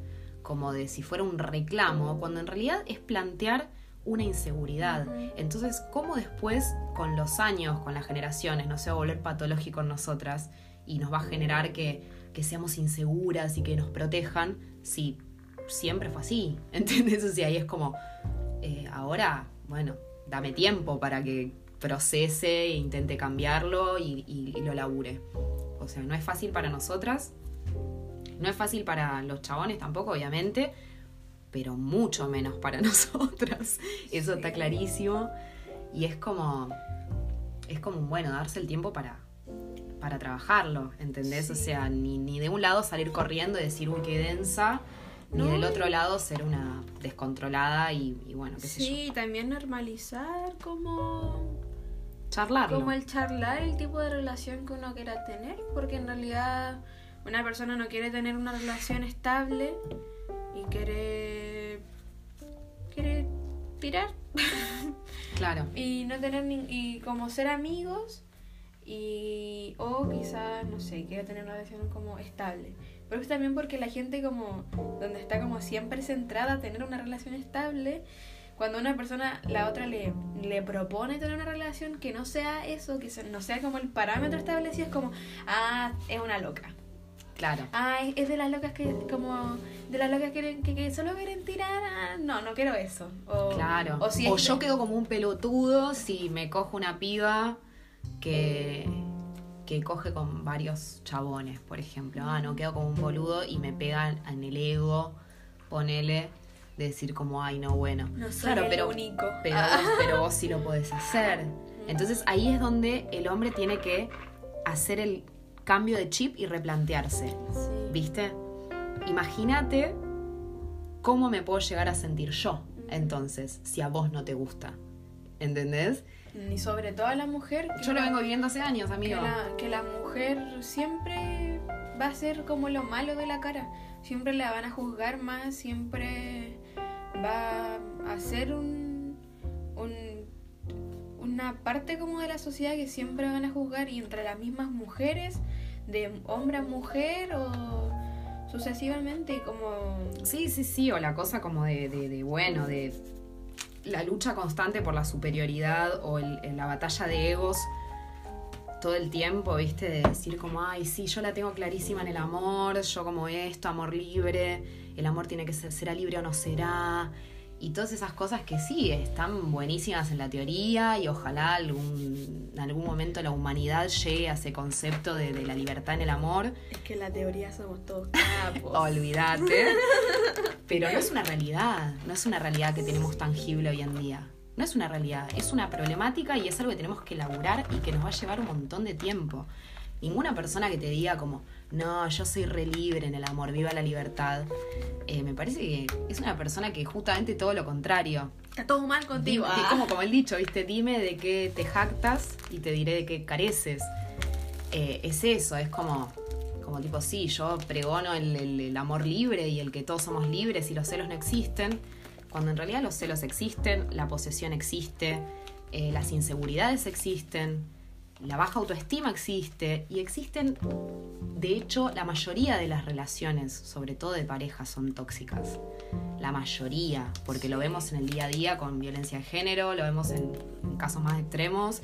como de si fuera un reclamo, cuando en realidad es plantear una inseguridad. Entonces, ¿cómo después, con los años, con las generaciones, no se va a volver patológico en nosotras y nos va a generar que, que seamos inseguras y que nos protejan si siempre fue así? ¿Entendés? O sea, ahí es como, eh, ahora, bueno, dame tiempo para que procese e intente cambiarlo y- y lo labure. O sea, no es fácil para nosotras, no es fácil para los chabones tampoco, obviamente, pero mucho menos para nosotras. Eso está Sí. clarísimo. Y es como, es como, bueno, darse el tiempo para, para trabajarlo, ¿entendés? O Sí. sea, ni, ni de un lado salir corriendo y decir, uy, qué densa, Ni del otro lado ser una descontrolada y, y bueno, qué sé yo. Sí, también normalizar como, Charlarlo. como el charlar el tipo de relación que uno quiera tener, porque en realidad una persona no quiere tener una relación estable y quiere quiere tirar. Claro. y no tener ni, y como ser amigos y o quizás no sé quiere tener una relación como estable. Pero es también porque la gente como donde está como siempre centrada a tener una relación estable cuando una persona la otra le, le propone tener una relación que no sea eso que no sea como el parámetro establecido es como ah es una loca Claro. ah es- de las locas que como de las locas que, que, que solo quieren tirar ah, no no quiero eso o, Claro. o si o yo quedo como un pelotudo si me cojo una piba que, que coge con varios chabones, por ejemplo. Ah, no, quedo como un boludo y me pegan en el ego, ponele, de decir como, ay, no, bueno. No soy claro, el pero, único. Pero, Ah. pero vos sí lo podés hacer. Entonces ahí es donde el hombre tiene que hacer el cambio de chip y replantearse. Sí. ¿Viste? Imagínate cómo me puedo llegar a sentir yo, entonces, si a vos no te gusta. ¿Entendés? Y sobre todo a la mujer. que Yo lo vengo viviendo hace años, que amigo. la, que la mujer siempre va a ser como lo malo de la cara. Siempre la van a juzgar más, siempre va a ser un, un- una parte como de la sociedad que siempre van a juzgar y entre las mismas mujeres, de hombre a mujer o sucesivamente como... Sí, sí, sí, o la cosa como de, de- bueno, de la lucha constante por la superioridad o el- la batalla de egos todo el tiempo, ¿viste? De decir como, ay, sí, yo la tengo clarísima en el amor, yo como esto, amor libre, el amor tiene que ser, será libre o no será. Y todas esas cosas que sí, están buenísimas en la teoría y ojalá algún, en algún momento la humanidad llegue a ese concepto de, de la libertad en el amor. Es que en la teoría somos todos capos. Olvídate. Pero no es una realidad, no es una realidad que tenemos tangible hoy en día. No es una realidad, es una problemática y es algo que tenemos que elaborar y que nos va a llevar un montón de tiempo. Ninguna persona que te diga como, no, yo soy re libre en el amor, viva la libertad, eh, me parece que es una persona que justamente todo lo contrario. Está todo mal contigo. Dime- ah. como, como el dicho, ¿viste? Dime de qué te jactas y te diré de qué careces. Eh, es eso, es como, como tipo, sí, yo pregono el, el- el amor libre y el que todos somos libres y los celos no existen, cuando en realidad los celos existen, la posesión existe, eh, las inseguridades existen, la baja autoestima existe y existen, de hecho, la mayoría de las relaciones, sobre todo de pareja, son tóxicas. La mayoría, porque lo vemos en el día a día con violencia de género, lo vemos en, en casos más extremos,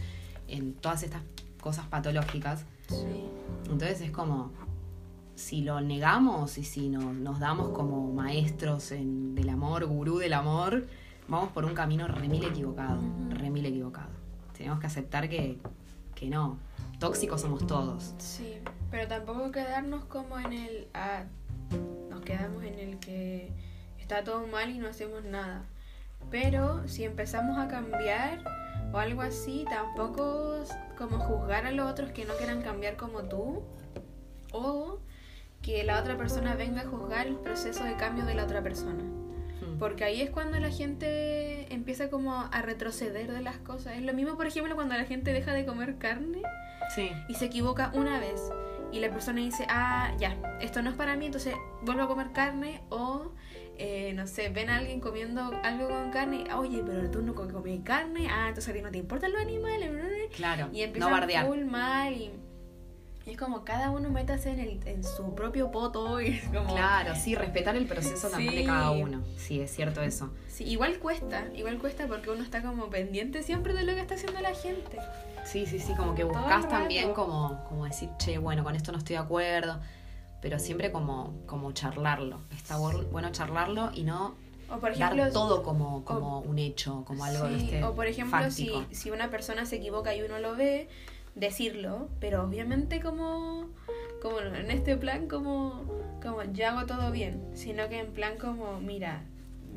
en todas estas cosas patológicas. Sí. Entonces es como, si lo negamos y si no- nos damos como maestros en- del amor, gurú del amor, vamos por un camino remil equivocado, remil equivocado. Tenemos que aceptar que, que no, tóxicos somos todos. Sí, pero tampoco quedarnos como en el... Ah, nos quedamos en el que está todo mal y no hacemos nada. Pero si empezamos a cambiar o algo así, tampoco como juzgar a los otros que no quieran cambiar como tú. O que la otra persona venga a juzgar el proceso de cambio de la otra persona. Porque ahí es cuando la gente empieza como a retroceder de las cosas. Es lo mismo, por ejemplo, cuando la gente deja de comer carne Sí, y se equivoca una vez y la persona dice, ah, ya, esto no es para mí, entonces vuelvo a comer carne o, eh, no sé, ven a alguien comiendo algo con carne, oye, pero tú no comes carne, ah, entonces a ti no te importan los animales, bla, bla, bla". claro, y no empiezan bardear. full mal y, y es como cada uno métase en, el, en su propio poto y es como... Claro, sí, respetar el proceso también de cada uno. Sí, es cierto eso. Sí, igual cuesta, igual cuesta porque uno está como pendiente siempre de lo que está haciendo la gente. Sí, sí, sí, como que buscas también como, como decir, che, bueno, con esto no estoy de acuerdo, pero siempre como, como charlarlo. Está bu- bueno charlarlo y no O por ejemplo, dar todo como, como un hecho, como algo Sí, ¿viste? O por ejemplo, si, si una persona se equivoca y uno lo ve, decirlo, pero obviamente como, como en este plan como, como yo hago todo bien, sino que en plan como, mira,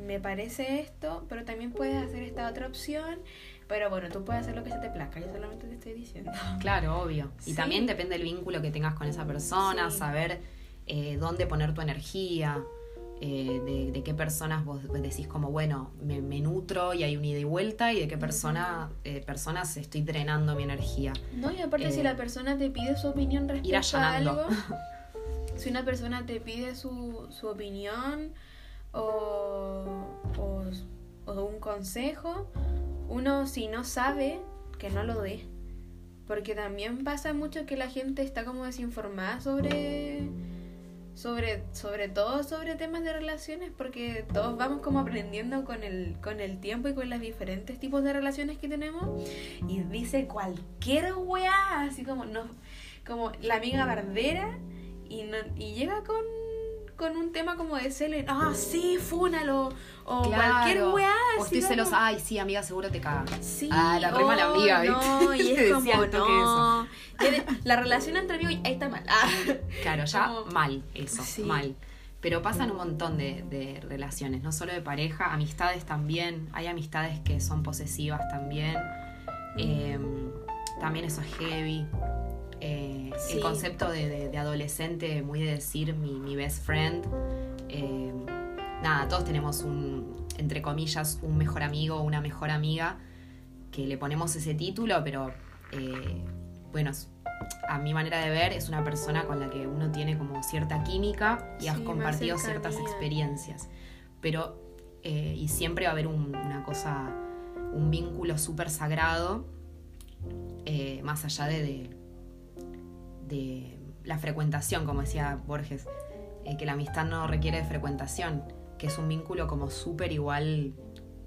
me parece esto, pero también puedes hacer esta otra opción, pero bueno, tú puedes hacer lo que se te plazca, yo solamente te estoy diciendo. Claro, obvio. Y Sí. también depende del vínculo que tengas con esa persona, Sí. saber eh, dónde poner tu energía. Eh, de, de qué personas vos decís como, bueno, me, me nutro y hay un ida y vuelta y de qué persona, eh, personas estoy drenando mi energía. No, y aparte si Eh, la persona te pide su opinión ir respecto a algo, si una persona te pide su, su opinión o, o, o un consejo, uno si no sabe, que no lo dé. Porque también pasa mucho que la gente está como desinformada sobre, sobre, sobre todo sobre temas de relaciones, porque todos vamos como aprendiendo con el, con el tiempo y con los diferentes tipos de relaciones que tenemos. Y dice cualquier weá, así como no, como la amiga bardera, y, no, y llega con, con un tema como de y, ah, sí, fúnalo, o cualquier weá. O estoy como- celosa, ay, sí, amiga, seguro te caga. Sí, Ah, la re mala oh, amiga, ¿viste? No, y es como, no. La relación entre amigos, ahí está mal. Ah. Claro, ya Como- mal eso, Sí. mal. Pero pasan un montón de, de relaciones, no solo de pareja, amistades también. Hay amistades que son posesivas también. Eh, también eso es heavy. Eh, Sí. El concepto de, de- de adolescente, muy de decir mi, mi best friend. Eh, nada, todos tenemos un, entre comillas, un mejor amigo o una mejor amiga que le ponemos ese título, pero eh, bueno, a mi manera de ver es una persona con la que uno tiene como cierta química y has Sí, compartido ciertas experiencias. Pero, eh, y siempre va a haber un- una cosa, un vínculo súper sagrado, eh, más allá de, de, de la frecuentación, como decía Borges, eh, que la amistad no requiere de frecuentación, que es un vínculo como súper igual,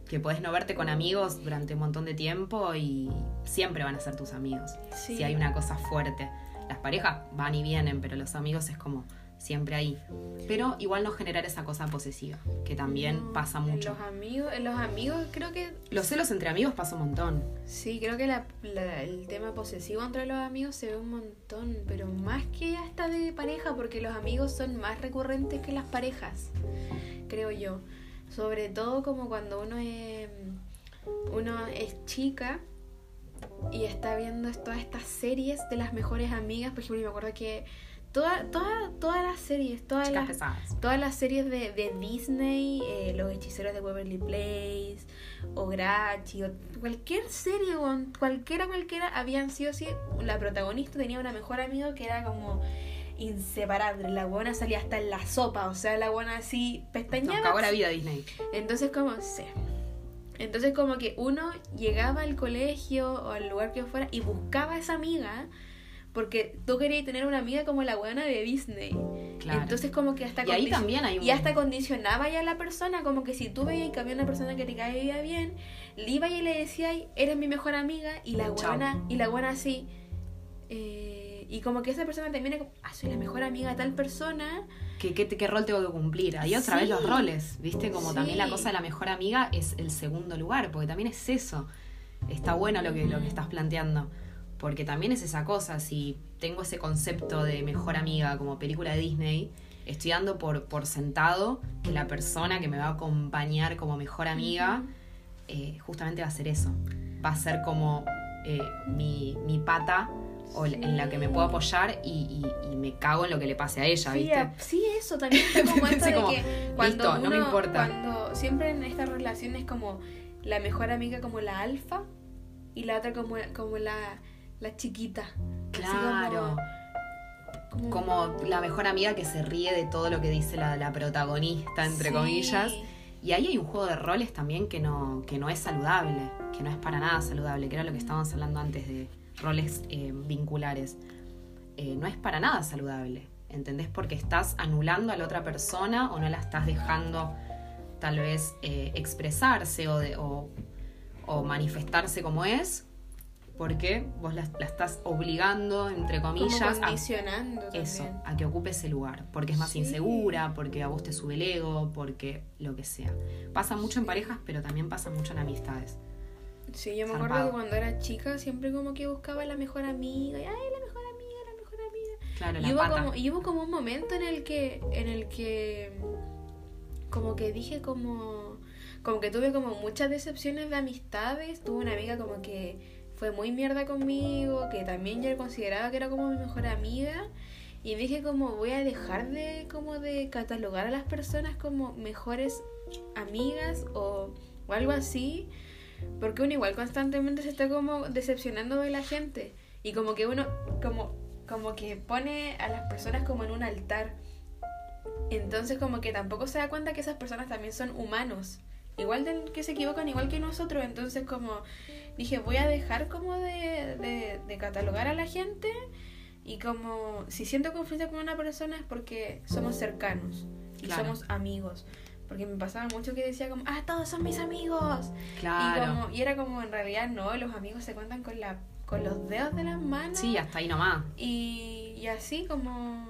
que puedes no verte con amigos durante un montón de tiempo y siempre van a ser tus amigos Sí. si hay una cosa fuerte. Las parejas van y vienen, pero los amigos es como siempre ahí. Pero igual no generar esa cosa posesiva, que también No, pasa en mucho. Los amigos, en los amigos creo que Los celos entre amigos pasa un montón. sí, creo que la- la- el tema posesivo entre los amigos se ve un montón, pero más que hasta de pareja, porque los amigos son más recurrentes que las parejas, creo yo. Sobre todo como cuando uno es uno es chica y está viendo todas estas series de las mejores amigas, por ejemplo, yo me acuerdo que toda, toda, todas las series, todas Chicas las, pesadas. Todas las series de, de Disney, eh, Los Hechiceros de Waverly Place, o Grachi, o cualquier serie, o cualquiera, cualquiera, habían sido así. La protagonista tenía una mejor amiga que era como inseparable. La buena salía hasta en la sopa, o sea, la buena así Nos pestañeaba. cagó la vida Disney. Entonces, como, sí. Entonces, como que uno llegaba al colegio o al lugar que fuera y buscaba a esa amiga. Porque tú querías tener una amiga como la buena de Disney. Claro. Entonces como que hasta y ahí también hay un... y hasta condicionaba ya a la persona, como que si tú veías que había una persona que te caía bien, le iba y le decía, eres mi mejor amiga, y la Chao. buena, y la buena así. eh, y como que esa persona también era como, ah, soy la mejor amiga de tal persona. ¿Qué, qué, qué rol tengo que cumplir? Ahí otra vez los roles, ¿viste? Como Sí. también la cosa de la mejor amiga es el segundo lugar, porque también es eso. Está bueno lo que, lo que estás planteando. Porque también es esa cosa, si tengo ese concepto de mejor amiga como película de Disney, estoy dando por, por sentado que la persona que me va a acompañar como mejor amiga eh, justamente va a ser eso. Va a ser como eh, mi, mi pata o Sí. en la que me puedo apoyar y, y- y me cago en lo que le pase a ella, Sí, ¿viste? a- sí, eso también está como esto Sí, de como, que cuando listo, no me importa. Cuando siempre en estas relaciones como la mejor amiga como la alfa y la otra como, como la, la chiquita. Claro. como- como la mejor amiga que se ríe de todo lo que dice la, la protagonista, entre Sí. comillas. Y ahí hay un juego de roles también que no, que no es saludable, que no es para nada saludable, que era lo que estábamos hablando antes de roles eh, vinculares. Eh, no es para nada saludable, ¿entendés? Porque estás anulando a la otra persona o no la estás dejando tal vez eh, expresarse o, de- o- o manifestarse como es, porque vos la, la estás obligando, entre como comillas, a eso, también. a que ocupe ese lugar, porque es más Sí. insegura, porque a vos te sube el ego, porque lo que sea. Pasa mucho en parejas, pero también pasa mucho en amistades. Sí, yo me Zarpado. acuerdo que cuando era chica siempre como que buscaba la mejor amiga. Y, ay, la mejor amiga, la mejor amiga. Claro, Y la hubo, pata. como, y hubo como un momento en el que, en el que, como que dije como, como que tuve como muchas decepciones de amistades. Tuve una amiga como que fue muy mierda conmigo, que también yo consideraba que era como mi mejor amiga. Y dije como voy a dejar de como de catalogar a las personas como mejores amigas o, o algo así. Porque uno igual constantemente se está como decepcionando de la gente. Y como que uno como, como que pone a las personas como en un altar. Entonces como que tampoco se da cuenta que esas personas también son humanos. Igual de, que se equivocan igual que nosotros. Entonces como dije voy a dejar como de, de, de catalogar a la gente. Y como si siento conflicto con una persona es porque somos cercanos. Y Claro. somos amigos. Porque me pasaba mucho que decía como, ah, todos son mis amigos. Y, Claro. como, y era como, en realidad, no, los amigos se cuentan con, la, con los dedos de las manos. Sí, hasta ahí nomás. Y, y así como,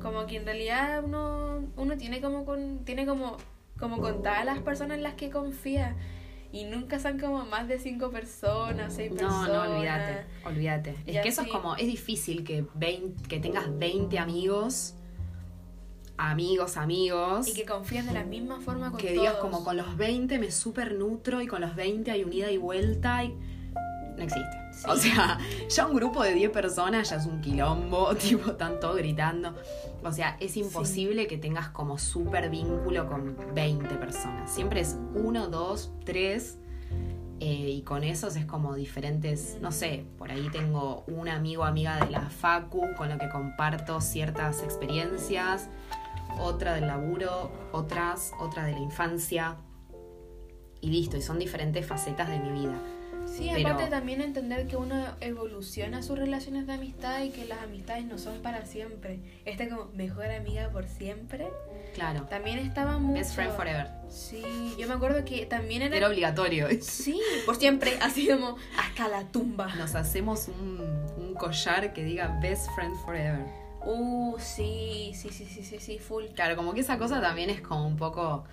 como que en realidad uno, uno tiene como, con, tiene como, como contadas las personas en las que confía. Y nunca son como más de cinco personas, seis No, personas. no, olvídate, olvídate. Y Es que eso es como, es difícil que, 20 que tengas 20 amigos, amigos, amigos, Y que confíes de la misma forma con que todos. digas como con los 20 me super nutro y con los 20 hay unida y vuelta y no existe. Sí. O sea, ya un grupo de 10 personas ya es un quilombo, tipo, están todos gritando. O sea, es imposible que tengas como súper vínculo con 20 personas. Siempre es uno, dos, tres. eh, y con esos es como diferentes, no sé, por ahí tengo un amigo o amiga de la Facu con lo que comparto ciertas experiencias, otra del laburo, otras, otra de la infancia. Y listo, y son diferentes facetas de mi vida. Sí, Pero- aparte también entender que uno evoluciona sus relaciones de amistad y que las amistades no son para siempre. Esta como mejor amiga por siempre. Claro. También estaba mucho. Best friend forever. Sí, yo me acuerdo que también era. Era obligatorio. Sí, por siempre, así como hasta la tumba. Nos hacemos un, un collar que diga best friend forever. Uh, sí, sí, sí, sí, sí, sí, full. Claro, como que esa cosa también es como un poco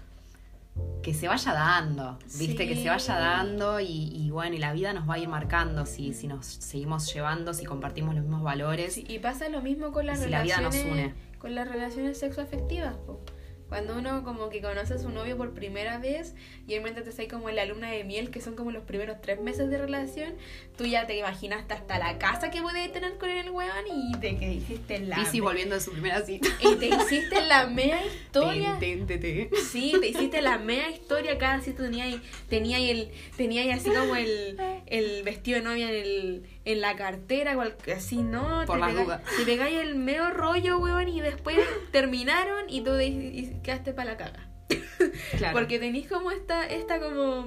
que se vaya dando, ¿viste? Sí. Que se vaya dando y, y bueno, y la vida nos va a ir marcando si, si nos seguimos llevando, si compartimos los mismos valores. Sí, y pasa lo mismo con las Si la vida nos relaciones. une. Con las relaciones sexoafectivas, po. Cuando uno como que conoce a su novio por primera vez y realmente te está como en la luna de miel, que son como los primeros tres meses de relación, tú ya te imaginaste hasta la casa que puede tener con el weón y te que hiciste la... Lizzy volviendo de su primera cita. y te hiciste la mea historia. Ten. Sí, te hiciste la mea historia, cada cita tenía ahí, tenía ahí el, tenía ahí así como el, el vestido de novia en el, en la cartera, o así, ¿no? Por las dudas. Te pegáis el medio rollo, weón, y después terminaron y tú de- y quedaste para la caga. Claro. Porque tenéis como esta, esta como...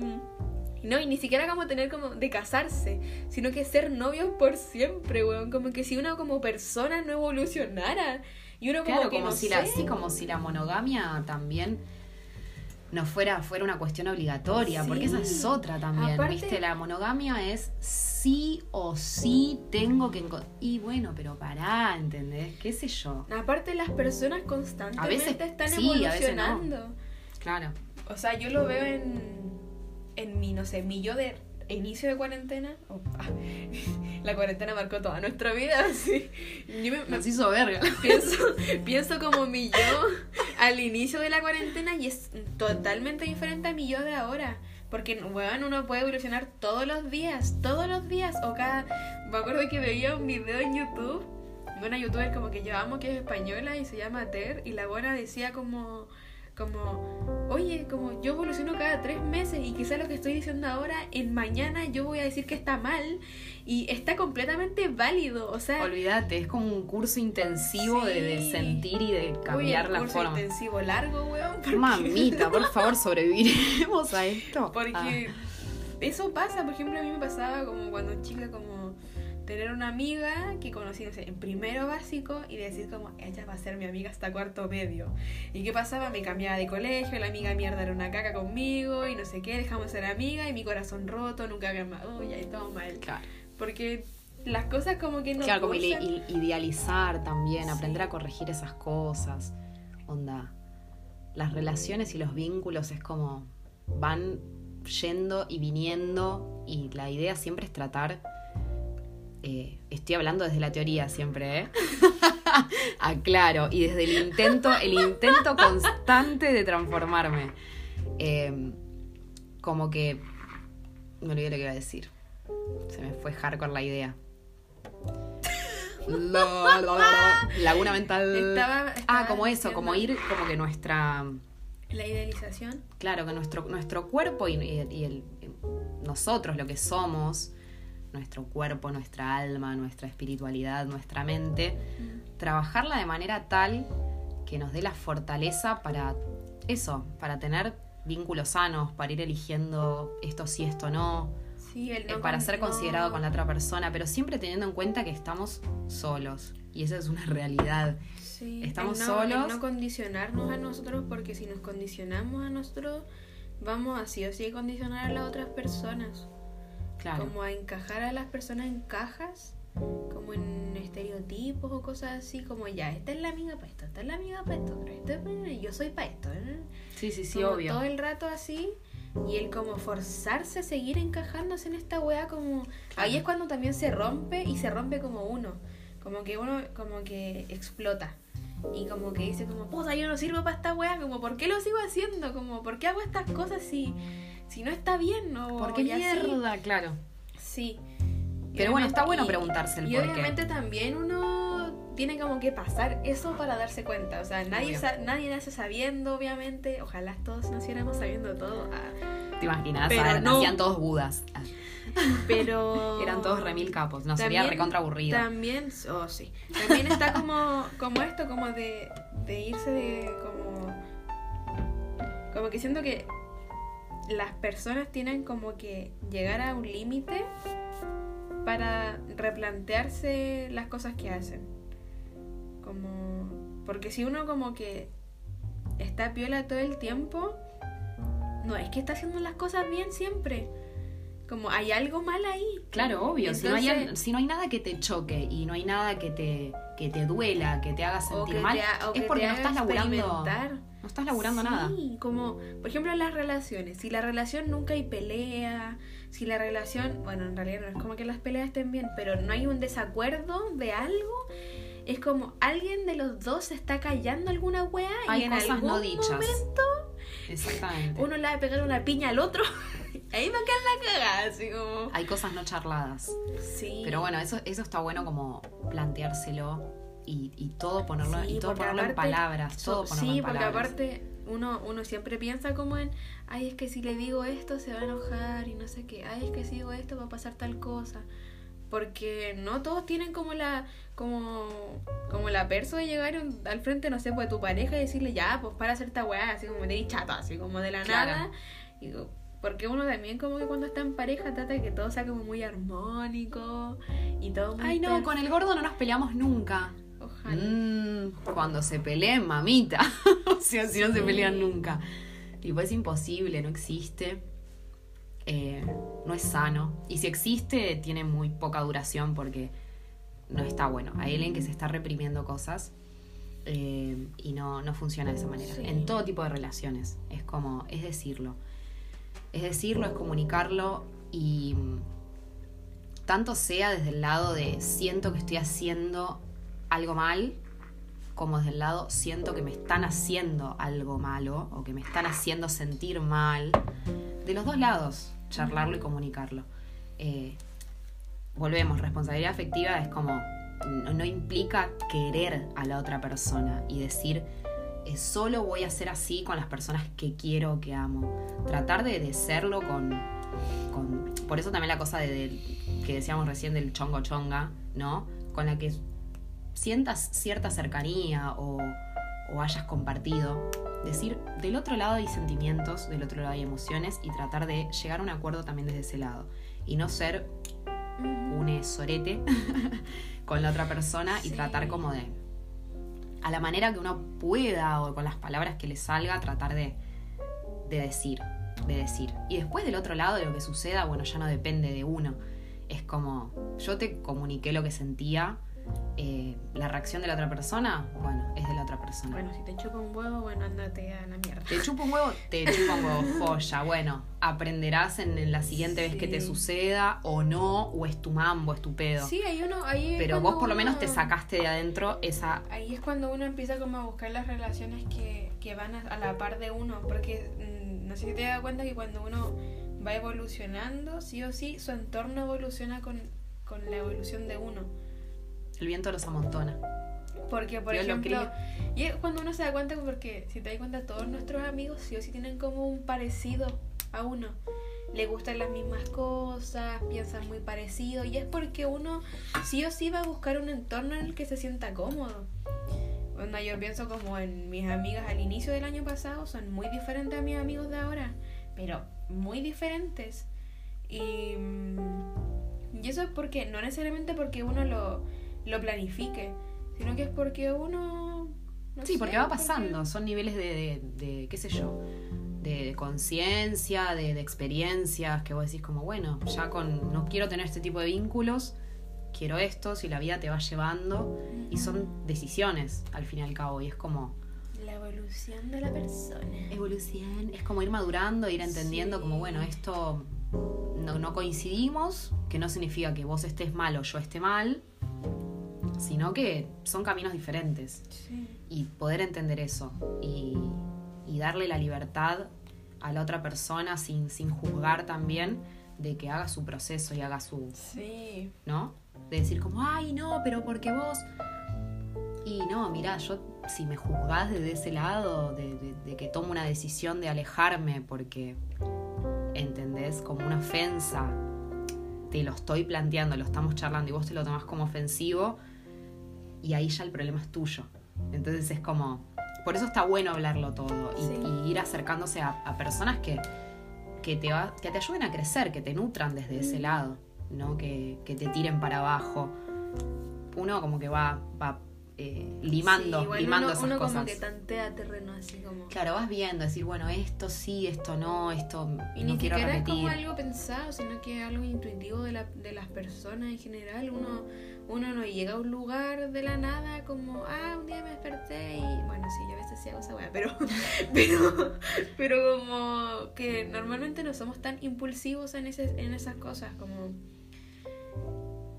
No, y ni siquiera como tener como de casarse, sino que ser novios por siempre, weón. Como que si uno como persona no evolucionara. Y uno como Claro, que como no si sé. la, sí, como si la monogamia también no fuera, fuera una cuestión obligatoria, Sí. porque esa es otra también, Aparte- ¿viste? La monogamia es sí o sí tengo que Y bueno, pero pará, ¿entendés? ¿Qué sé yo? Aparte las personas constantemente A veces están sí, a veces no. evolucionando. Claro. O sea, yo lo veo en, en mi, no sé, mi yo de inicio de cuarentena. Oh, ah, la cuarentena marcó toda nuestra vida, sí. Yo me, me Nos hizo verga. pienso, pienso como mi yo al inicio de la cuarentena y es totalmente diferente a mi yo de ahora. Porque, weón, uno puede evolucionar todos los días, todos los días. O cada... Me acuerdo que veía un video en YouTube de una youtuber como que yo amo, que es española y se llama Ter. Y la buena decía como... Como, oye, como yo evoluciono cada tres meses y quizá lo que estoy diciendo ahora, en mañana yo voy a decir que está mal y está completamente válido. O sea, Olvídate, es como un curso intensivo de, sentir y de Uy, cambiar el la curso forma. intensivo largo, weón. Mamita, por favor, sobreviviremos a esto. Porque eso pasa, por ejemplo, a mí me pasaba como cuando chica, como tener una amiga que conocí, no sé, en primero básico y decir como, ella va a ser mi amiga hasta cuarto medio. ¿Y qué pasaba? Me cambiaba de colegio, la amiga mierda era una caca conmigo y no sé qué, dejamos de ser amiga y mi corazón roto, nunca había más, uy, ahí todo mal. Claro. Porque las cosas como que no... Claro, como idealizar también, Sí. aprender a corregir esas cosas. Onda, las relaciones y los vínculos es como van yendo y viniendo y la idea siempre es tratar, eh, estoy hablando desde la teoría siempre, ¿eh? Aclaro, y desde el intento, el intento constante de transformarme. Eh, como que, me olvidé lo que iba a decir. Se me fue hardcore la idea. La- la- la- la- Laguna mental. Estaba- ah, estaba como eso, como ir, como que nuestra. La idealización. Claro, que nuestro, nuestro cuerpo y, y- y el, nosotros, lo que somos, nuestro cuerpo, nuestra alma, nuestra espiritualidad, nuestra mente, trabajarla de manera tal que nos dé la fortaleza para eso, para tener vínculos sanos, para ir eligiendo esto sí, esto no, Sí, el eh, no para ser considerado con la otra persona, pero siempre teniendo en cuenta que estamos solos. Y esa es una realidad. Sí, estamos el no, el solos. no condicionarnos a nosotros, porque si nos condicionamos a nosotros, vamos así o sí a condicionar a las otras personas. Claro. Como a encajar a las personas en cajas, como en estereotipos o cosas así, como ya, esta es la amiga para esto, esta es la amiga para esto, esta es yo soy para esto. ¿eh? Sí, sí, sí, Como obvio. Todo el rato así. Y el como forzarse a seguir encajándose en esta wea como... Ahí es cuando también se rompe y se rompe como uno. Como que uno como que explota. Y como que dice como, puta, yo no sirvo para esta wea. Como, ¿por qué lo sigo haciendo? Como, ¿por qué hago estas cosas si, si no está bien? O, ¿Por qué y así? mierda? Claro. Sí. Y Pero bueno, está bueno y- preguntarse el Y por qué. obviamente también uno tiene como que pasar eso para darse cuenta. O sea, nadie, sa- nadie nace sabiendo, obviamente. Ojalá todos naciéramos sabiendo todo. ah, ¿Te imaginas? Pero A ver, no. nacían todos budas. Ah, Pero. Eran todos remil capos. No, sería También- recontra aburrido. También, oh sí. También está como, como esto, como de, de irse de como. Como que siento que las personas tienen como que llegar a un límite para replantearse las cosas que hacen. Como. Porque si uno como que está piola todo el tiempo, no es que está haciendo las cosas bien siempre. Como hay algo mal ahí. Claro, obvio. si, no hay, si no hay nada que te choque y no hay nada que te, que te duela, que te haga sentir mal, ha- es que porque no estás laburando. No estás laburando nada. Sí, como, por ejemplo, en las relaciones. Si la relación nunca hay pelea, si la relación, bueno, en realidad no es como que las peleas estén bien, pero no hay un desacuerdo de algo, es como alguien de los dos está callando alguna wea Hay y en cosas algún no dichas. momento Exactamente. uno le va a pegar una piña al otro. Ahí va a quedar la cagada, así como. Hay cosas no charladas. Sí. Pero bueno, eso, eso está bueno como planteárselo y, y todo ponerlo, Sí, y todo ponerlo en palabras. Todo So- ponerlo sí, en porque palabras. aparte uno, uno siempre piensa como en, ay, es que si le digo esto se va a enojar y no sé qué, ay, es que si digo esto va a pasar tal cosa. Porque no todos tienen como la como como la perso de llegar al frente, no sé, pues de tu pareja y decirle, ya, pues para hacer esta weá, así como de chato, así como de la Claro. nada. Y porque uno también como que cuando está en pareja trata de que todo sea como muy armónico y todo muy Ay, no, con el gordo no nos peleamos nunca. Ojalá. Mm, cuando se peleen, mamita. o sea, si no se Sí. pelean nunca. Tipo, es imposible, no existe. Eh, no es sano. Y si existe, tiene muy poca duración porque no está bueno. Hay alguien que se está reprimiendo cosas eh, y no, no funciona de esa manera. Sí. En todo tipo de relaciones. Es como, es decirlo. Es decirlo, es comunicarlo y mm, tanto sea desde el lado de siento que estoy haciendo algo mal, como desde el lado siento que me están haciendo algo malo o que me están haciendo sentir mal. De los dos lados, charlarlo y comunicarlo. Eh, volvemos, responsabilidad afectiva es como, no, implica querer a la otra persona y decir, eh, solo voy a ser así con las personas que quiero o que amo. Tratar de, de serlo con, Por eso también la cosa de, del- que decíamos recién del chongo chonga, ¿no? Con la que sientas cierta cercanía o, o hayas compartido. Decir, del otro lado hay sentimientos, del otro lado hay emociones y tratar de llegar a un acuerdo también desde ese lado. Y no ser un sorete con la otra persona y tratar como de, a la manera que uno pueda o con las palabras que le salga, tratar de, de decir, de decir. Y después del otro lado de lo que suceda, bueno, ya no depende de uno. Es como, yo te comuniqué lo que sentía, eh, la reacción de la otra persona, bueno, es de la otra persona. Bueno, si te chupa un huevo, bueno, ándate a la mierda. Te chupa un huevo, te chupa un huevo, joya. Bueno, aprenderás en, en la siguiente vez que te suceda o no, o es tu mambo, es tu pedo. Sí, ahí uno. Ahí Pero vos por lo menos te sacaste de adentro esa... Ahí es cuando uno empieza como a buscar las relaciones que, que van a, a la par de uno. Porque mm, no sé si te das cuenta que cuando uno va evolucionando, sí o sí, su entorno evoluciona con, con la evolución de uno. El viento los amontona. Porque, por Dios lo ejemplo, y es cuando uno se da cuenta, porque si te das cuenta, todos nuestros amigos sí o sí tienen como un parecido a uno. Le gustan las mismas cosas, piensan muy parecido, y es porque uno sí o sí va a buscar un entorno en el que se sienta cómodo. Cuando yo pienso como en mis amigas al inicio del año pasado, son muy diferentes a mis amigos de ahora, pero muy diferentes. Y, mm, y eso es porque, no necesariamente porque uno lo, lo planifique, sino que es porque uno... no Sí, sé, porque va pasando, son niveles de, de, de, qué sé yo, de conciencia, de, de experiencias, que vos decís como, bueno, ya con, no quiero tener este tipo de vínculos, quiero estos y la vida te va llevando y son decisiones al fin y al cabo y es como La evolución de la persona. evolución, es como ir madurando, ir entendiendo Sí. como, bueno, esto no, no coincidimos, que no significa que vos estés mal o yo esté mal, sino que son caminos diferentes Sí. y poder entender eso y, y darle la libertad a la otra persona sin, sin juzgar también de que haga su proceso y haga su, Sí. ¿no? De decir como, ay, no, pero porque vos... Y no, mira, yo si me juzgás desde ese lado, de, de- de que tomo una decisión de alejarme porque, ¿entendés? Como una ofensa, te lo estoy planteando, lo estamos charlando y vos te lo tomás como ofensivo y ahí ya el problema es tuyo. Entonces es como, por eso está bueno hablarlo todo y, Sí. y ir acercándose a, a personas que, que, te va- que te ayuden a crecer, que te nutran desde ese lado, no que, que te tiren para abajo. Uno como que va, va eh, limando, Sí, limando uno, esas uno cosas. como que tantea terreno así como... Claro, vas viendo, decir, bueno, esto sí, esto no, esto Y no ni quiero siquiera es repetir. como algo pensado, sino que es algo intuitivo de, la, de las personas en general. Uno, uno no llega a un lugar de la nada como, ah, un día me desperté y bueno, sí, yo a veces sí hago esa weá, pero, pero, pero como que normalmente no somos tan impulsivos en, ese, en esas cosas, como,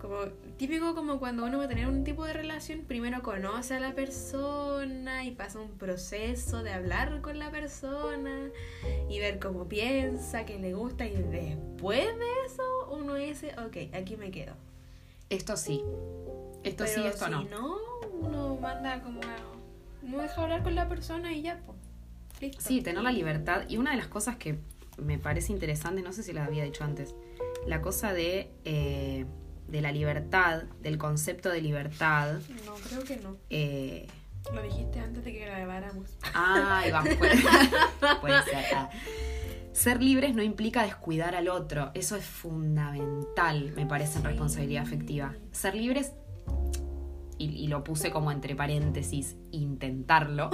como típico como cuando uno va a tener un tipo de relación, primero conoce a la persona y pasa un proceso de hablar con la persona y ver cómo piensa, qué le gusta y después de eso uno dice, ok, aquí me quedo. Esto sí, esto sí, esto si no. no, uno manda como a, no deja hablar con la persona y ya, pues, listo. Sí, tener la libertad. Y una de las cosas que me parece interesante, no sé si la había dicho antes, la cosa de, eh, de la libertad, del concepto de libertad. No, creo que no. eh, Lo dijiste antes de que grabáramos. Ay, va, puede, puede ser. ah. Ser libres no implica descuidar al otro. Eso es fundamental, me parece, en Sí. responsabilidad afectiva. Ser libres, y, y lo puse como entre paréntesis, intentarlo.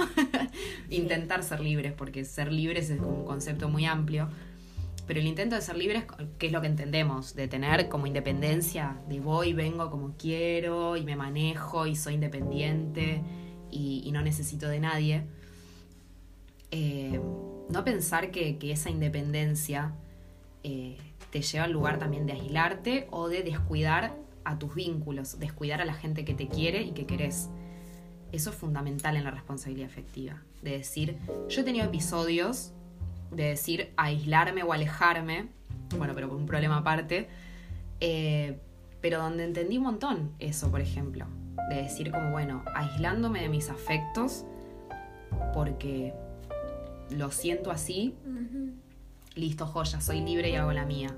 Intentar ser libres, porque ser libres es como un concepto muy amplio. Pero el intento de ser libres, que es lo que entendemos, de tener como independencia, de voy, vengo como quiero y me manejo y soy independiente y, no necesito de nadie. Eh, no pensar que, que esa independencia eh, te lleva al lugar también de aislarte o de descuidar a tus vínculos, descuidar a la gente que te quiere y que querés. Eso es fundamental en la responsabilidad afectiva. De decir, yo he tenido episodios de decir aislarme o alejarme, bueno, pero por un problema aparte, eh, pero donde entendí un montón eso, por ejemplo, de decir como, bueno, aislándome de mis afectos porque lo siento así, listo, joya, soy libre y hago la mía.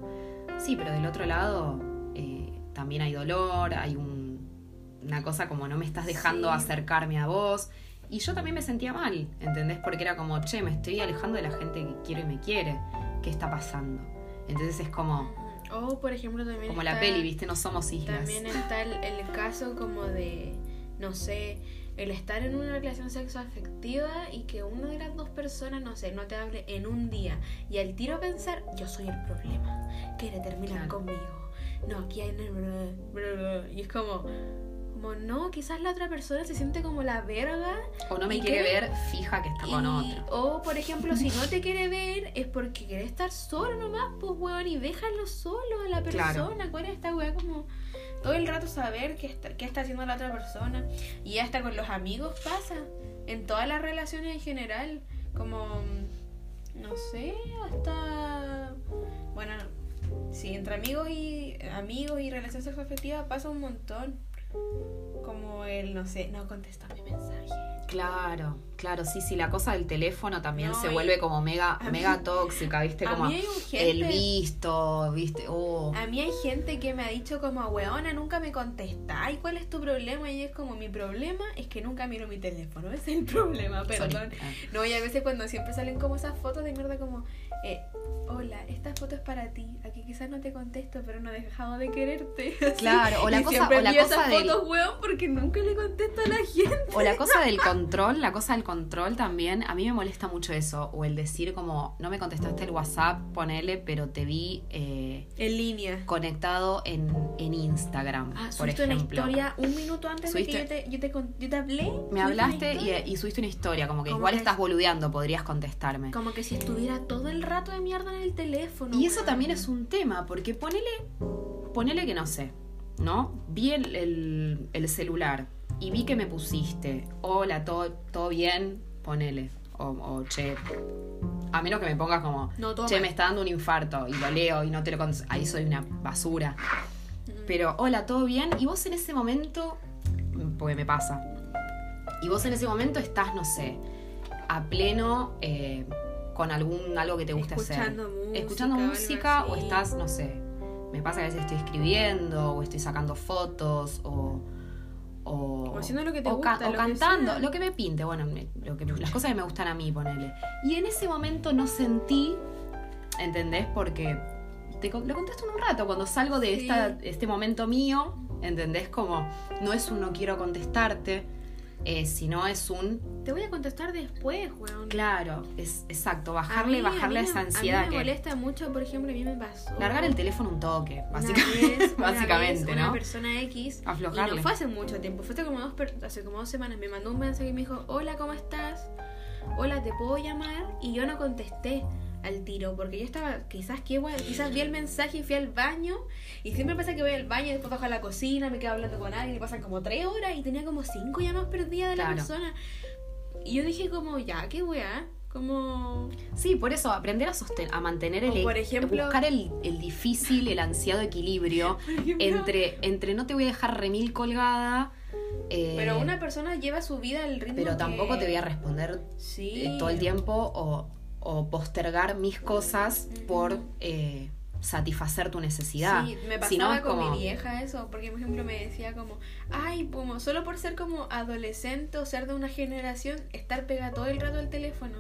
Sí, pero del otro lado eh, también hay dolor, hay un- una cosa como no me estás dejando Sí. acercarme a vos. Y yo también me sentía mal, ¿entendés? Porque era como, che, me estoy alejando de la gente que quiero y me quiere. ¿Qué está pasando? Entonces es como, O, por ejemplo, también como la está- peli, ¿viste? No somos islas. También está el, el caso como de, no sé, el estar en una relación sexoafectiva y que una de las dos personas, no sé, no te hable en un día y al tiro pensar, yo soy el problema, quiere terminar Claro. conmigo. No, aquí hay... Y es como, como, no, quizás la otra persona se siente como la verga O no me ¿Y quiere ver, fija que está con y- otro. O, por ejemplo, si no te quiere ver, es porque quiere estar solo nomás, pues, weón, y déjalo solo a la Claro. persona. ¿Cuál es esta weá? Como todo el rato saber qué está, qué está haciendo la otra persona. Y hasta con los amigos pasa. En todas las relaciones en general. Como, no sé, hasta. Bueno, sí, entre amigos y amigos y relación sexoafectiva pasa un montón. Como el, no sé, no contesta mi mensaje. Claro, claro, sí, sí, la cosa del teléfono también No, se vuelve como mega, a mí- mega tóxica, ¿viste? a Como mí hay un gente- el visto, ¿viste? Oh. A mí hay gente que me ha dicho como, weona, nunca me contesta. ¿Y cuál es tu problema? Y es como, mi problema es que nunca miro mi teléfono. Ese es el problema, perdón. Sorry. Ah. No, y a veces cuando siempre salen como esas fotos de mierda como, eh, hola, esta foto es para ti. Aquí quizás no te contesto, pero no he dejado de quererte. Así. Claro, o la Y cosa- siempre o la cosa esas del- fotos, weón, porque nunca le contesto a la gente. O la cosa del control, la cosa del control también, a mí me molesta mucho eso. O el decir como, no me contestaste el WhatsApp, ponele, pero te vi eh, En línea. conectado en, en Instagram, Ah, por subiste una ejemplo. historia un minuto antes de que yo te, yo te, yo te hablé. Me hablaste y, y subiste una historia, como que Como igual que- estás boludeando, podrías contestarme. Como que si estuviera todo el rato de mierda en el teléfono. Y eso también es un tema, porque ponele, ponele que no sé, ¿no? Vi el, el- el celular y vi que me pusiste, hola, todo, todo bien, ponele, o, o che, a menos que me pongas como, No, che, me está dando un infarto y lo leo y no te lo ahí soy una basura. Mm. Pero, hola, ¿todo bien? Y vos en ese momento, porque me pasa, y vos en ese momento estás, no sé, a pleno eh, con algún algo que te guste Escuchando hacer. música Escuchando música o estás, no sé, me pasa que a veces estoy escribiendo o estoy sacando fotos o... O, O haciendo lo que te o ca- gusta, o lo que cantando, lo que me pinte, bueno, me- lo que las cosas que me gustan a mí, ponele. Y en ese momento no sentí, ¿entendés? Porque te, con- lo contesto en un rato, cuando salgo de Sí. esta, este momento mío, ¿entendés? Como no es un no quiero contestarte, eh, sino es un, Te voy a contestar después, weón. claro, es exacto, A bajarle, mí- bajarle a, mí esa ansiedad A mí me que... molesta mucho, por ejemplo, a mí me pasó. Largar el teléfono un toque, Una básicamente, una básicamente vez Una ¿no? persona X. Y Aflojarle. no fue hace mucho tiempo, fue hace como dos, hace como dos semanas. Me mandó un mensaje y me dijo, hola, ¿cómo estás? Hola, ¿te puedo llamar? Y yo no contesté al tiro, porque yo estaba, quizás que igual, quizás vi el mensaje y fui al baño. Y siempre pasa que voy al baño, después bajo a la cocina, me quedo hablando con alguien y pasan como tres horas y tenía como cinco llamadas perdidas de la Claro. persona. Y yo dije como, ya, qué weá. Como... Sí, por eso, aprender a, sosten a mantener el... O, por ejemplo- buscar el, el difícil, el ansiado equilibrio ejemplo, entre, entre no te voy a dejar remil colgada, eh, Pero una persona lleva su vida al ritmo pero que- tampoco te voy a responder Sí. eh, todo el tiempo o, o postergar mis cosas por eh, satisfacer tu necesidad. Sí, me Si no, pasaba es con como- mi vieja eso, porque por ejemplo me decía como, ay, como solo por ser como adolescente o ser de una generación, estar pegada todo el rato al teléfono.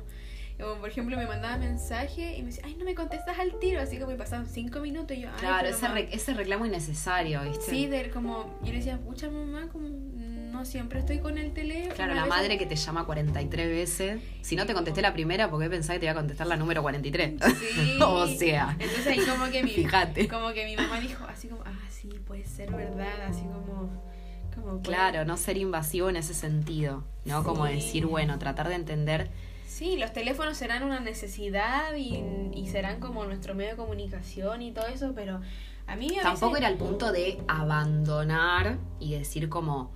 O, por ejemplo, me mandaba mensaje y me decía, ay, no me contestas al tiro, así como me pasaban cinco minutos y yo, ay, Claro, ese, re- ese reclamo innecesario, ¿viste? Sí, de, como, yo le decía, pucha mamá, como no siempre estoy con el teléfono. Claro, la madre que te llama 43 veces. Si no te contesté la primera, porque pensaba que te iba a contestar la número 43. Sí. o sea, Entonces ahí como que mi, fíjate. como que mi mamá dijo, así como, ah, sí, puede ser verdad, así como, como Claro, no ser invasivo en ese sentido, ¿no? Como decir, bueno, tratar de entender. Sí, los teléfonos serán una necesidad y, y serán como nuestro medio de comunicación y todo eso, pero a mí a Tampoco veces- era el punto de abandonar y decir como.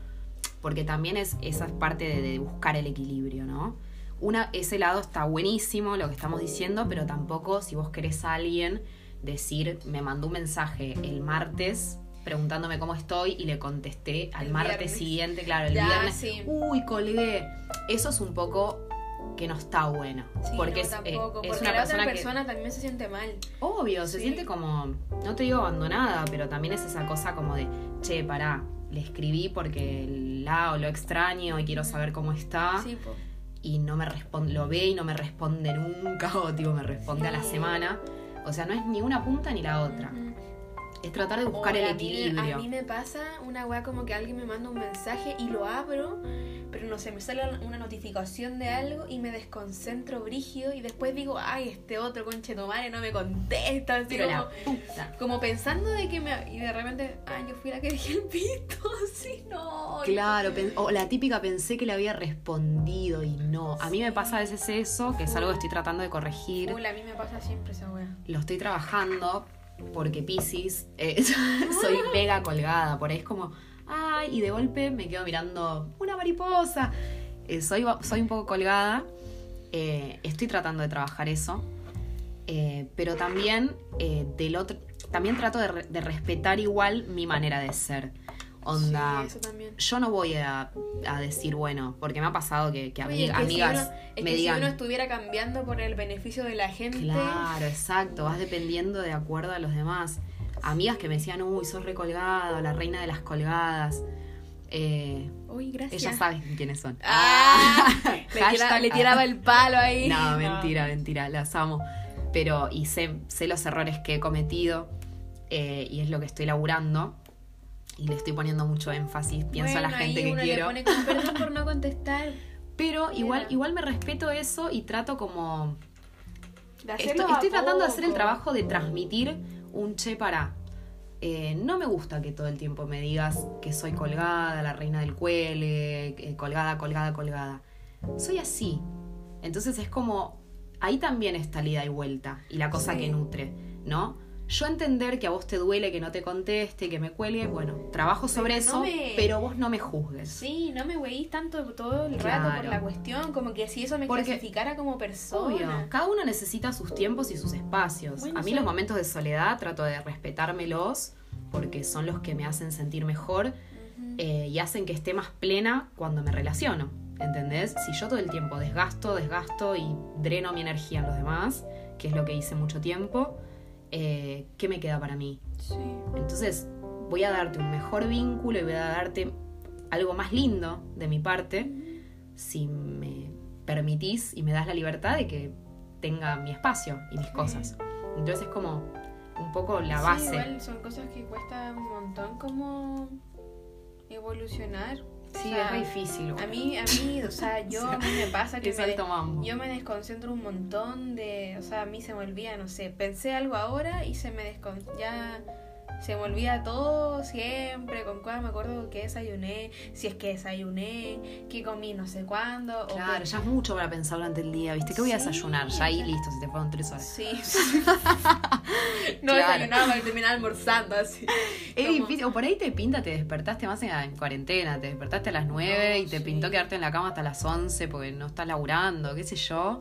Porque también es esa es parte de, de buscar el equilibrio, ¿no? Una, ese lado está buenísimo, lo que estamos diciendo, pero tampoco si vos querés a alguien decir, me mandó un mensaje el martes preguntándome cómo estoy y le contesté al El martes viernes. siguiente, claro, el Ya, viernes. sí. Uy, colgué. Eso es un poco que no está bueno. Sí, porque no, es, eh, tampoco, es porque una la persona, otra que persona también se siente mal. Obvio, se siente como, no te digo abandonada, pero también es esa cosa como de, che, pará, le escribí porque la o lo extraño y quiero saber cómo está Sí, po. y no me responde, lo ve y no me responde nunca o tipo me responde a la semana. O sea, no es ni una punta ni la otra. Es tratar de buscar el a mí- equilibrio. A mí me pasa una weá como que alguien me manda un mensaje y lo abro, pero no sé, me sale una notificación de algo y me desconcentro brígido y después digo, ay, este otro conchetomare no me contesta, así Pero como, la puta. como pensando de que me... Y de repente, ay, yo fui la que dije el pito, así no. Claro, o la típica pensé que le había respondido y no. A mí me Sí. pasa a veces eso, que es algo que estoy tratando de corregir. Uy, a mí me pasa siempre esa weá. lo estoy trabajando porque Pisces eh, soy mega colgada. Por ahí es como, ay, y de golpe me quedo mirando una mariposa. Eh, soy, soy un poco colgada. eh, estoy tratando de trabajar eso. pero también del otro. También trato de, de respetar igual mi manera de ser. Onda, Sí, eso también. yo no voy a, a decir, bueno, porque me ha pasado que, que Oye, ami- que si amigas uno- es me que digan... si uno estuviera cambiando por el beneficio de la gente. Claro, exacto, vas dependiendo de acuerdo a los demás. Amigas que me decían, uy, sos recolgada, la reina de las colgadas. Eh, Uy, gracias. ellas saben quiénes son. Ah, le, tira- le tiraba el palo ahí. No, mentira, mentira, las amo. Pero, y sé, sé los errores que he cometido eh, y es lo que estoy laburando. Y le estoy poniendo mucho énfasis, pienso a la Bueno, gente ahí que uno quiero. Le pone perdón por no contestar. Pero igual, Mira. igual me respeto eso y trato como De Estoy, tratando de hacer el trabajo de transmitir un che para. eh, no me gusta que todo el tiempo me digas que soy colgada, la reina del cuele, eh, colgada, colgada, colgada. Soy así. Entonces es como. Ahí también está la ida y vuelta y la cosa Sí. que nutre, ¿no? Yo entender que a vos te duele que no te conteste, que me cuelgue, bueno, trabajo sobre Pero no eso, me- pero vos no me juzgues. Sí, no me weís tanto todo el rato por Claro. la cuestión, como que si eso me Porque- clasificara como persona. Obvio, cada uno necesita sus tiempos y sus espacios. Bueno, a mí sí. los momentos de soledad trato de respetármelos porque son los que me hacen sentir mejor eh, y hacen que esté más plena cuando me relaciono. ¿Entendés? Si yo todo el tiempo desgasto, desgasto y dreno mi energía en los demás, que es lo que hice mucho tiempo, eh, ¿qué me queda para mí? Sí. Entonces voy a darte un mejor vínculo y voy a darte algo más lindo de mi parte si me permitís y me das la libertad de que tenga mi espacio y mis cosas. Entonces es como un poco la Sí, base. igual son cosas que cuesta un montón como evolucionar. Sí, O sea, es re difícil. A mí, a mí, o sea, yo a mí me pasa que me, yo me desconcentro un montón de, o sea, a mí se me olvida, no sé, pensé algo ahora y se me descon ya se me olvida todo siempre, con cuál me acuerdo que desayuné, si es que desayuné, que comí no sé cuándo, Claro, ya es mucho para pensar durante el día, ¿viste? ¿Qué voy a Sí, desayunar? Ya ahí listo, se te fueron tres horas. Sí. no Claro. desayunaba para terminar almorzando así. Es Como- difícil, o por ahí te pinta, te despertaste más en, en cuarentena, te despertaste a las 9 y te sí. pintó quedarte en la cama hasta las 11 porque no estás laburando, qué sé yo,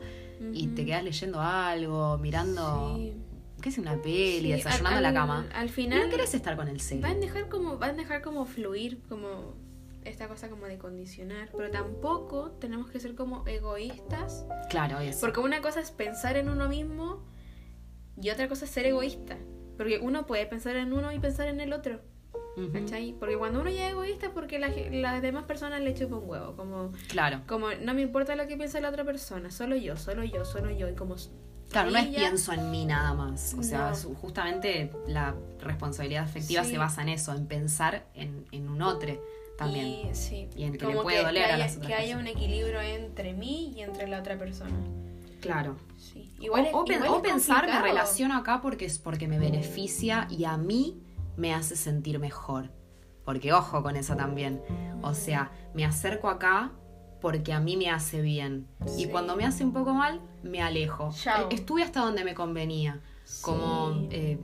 y te quedas leyendo algo, mirando, Sí. Qué sé, una peli, Sí, desayunando al- en la cama. Al final no querés estar con el cel. van a dejar como van a dejar como fluir como esta cosa como de condicionar, pero tampoco tenemos que ser como egoístas, Claro, eso. porque una cosa es pensar en uno mismo y otra cosa es ser egoísta, porque uno puede pensar en uno y pensar en el otro. ¿cachai? Porque cuando uno ya es egoísta es porque la ge- las demás personas le chupan un huevo, como Claro. como no me importa lo que piensa la otra persona, solo yo, solo yo, solo yo y como Claro, no es pienso en mí nada más. O sea, su- justamente la responsabilidad afectiva Sí. se basa en eso, en pensar en, en un otro también. Y, sí. Y en que Como le puede doler a haya, las otras que haya un equilibrio entre mí y entre la otra persona. Claro. Sí. Igual es- o igual o pensar, me relaciono acá porque es porque me beneficia y a mí me hace sentir mejor. Porque ojo con eso también. O sea, me acerco acá porque a mí me hace bien. Y cuando me hace un poco mal, me alejo. Chao. E- Estuve hasta donde me convenía. Como eh,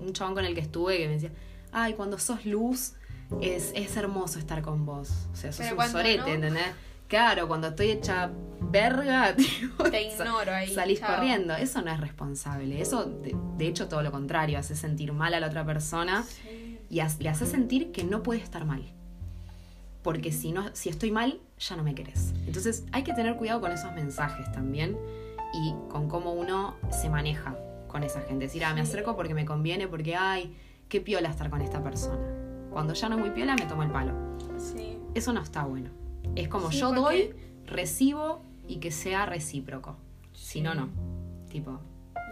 un chabón con el que estuve que me decía, ay, cuando sos luz, es, es hermoso estar con vos. O sea, sos Pero un sorete, no- ¿entendés? Claro, cuando estoy hecha verga, tipo, Te sa- ignoro ahí. salís chao. corriendo. Eso no es responsable. Eso, de, de hecho, todo lo contrario, hace sentir mal a la otra persona Sí. y le hace sentir que no puede estar mal. Porque si, no, si estoy mal, ya no me querés. Entonces hay que tener cuidado con esos mensajes también y con cómo uno se maneja con esa gente. Decir, ah, me acerco porque me conviene, porque, ay, qué piola estar con esta persona. Cuando ya no es muy piola, me tomo el palo. Sí. Eso no está bueno. Es como Sí, yo porque- doy, recibo y que sea recíproco. Si no, no. Tipo,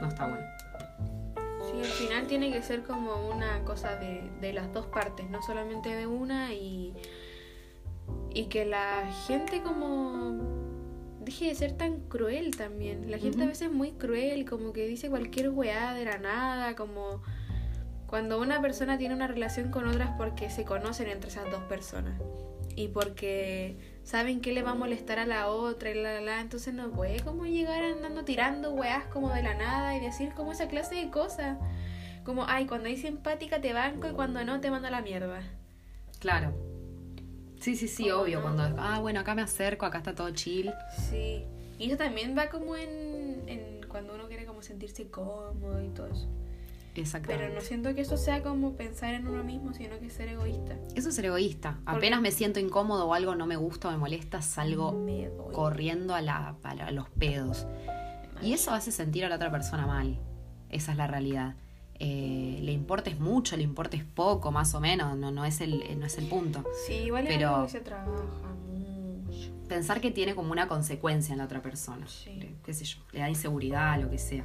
no está bueno. Sí, al final tiene que ser como una cosa de, de las dos partes, no solamente de una y, y que la gente como deje de ser tan cruel también. La gente a veces es muy cruel, como que dice cualquier weá de la nada, como cuando una persona tiene una relación con otras porque se conocen entre esas dos personas y porque saben que le va a molestar a la otra y la, la, la, entonces no puede como llegar andando tirando weás como de la nada y decir como esa clase de cosas. Como, ay, cuando hay simpática te banco y cuando no te mando a la mierda. Claro. Sí, sí, sí, ¿Cómo obvio. no? Cuando, ah, bueno, acá me acerco, acá está todo chill. Sí. Y eso también va como en, en cuando uno quiere como sentirse cómodo y todo eso. Exactamente. Pero no siento que eso sea como pensar en uno mismo, sino que ser egoísta. Eso es ser egoísta. Porque- Apenas me siento incómodo o algo no me gusta o me molesta, salgo Me corriendo a, la, a la- a los pedos. Y eso hace sentir a la otra persona mal. Esa es la realidad. Eh, le importes mucho, le importes poco, más o menos. No, no, es, el, no es el punto. Sí, igual es Pero- se trabaja mucho. Pensar que tiene como una consecuencia en la otra persona. Sí. Qué sé yo. Le da inseguridad, lo que sea.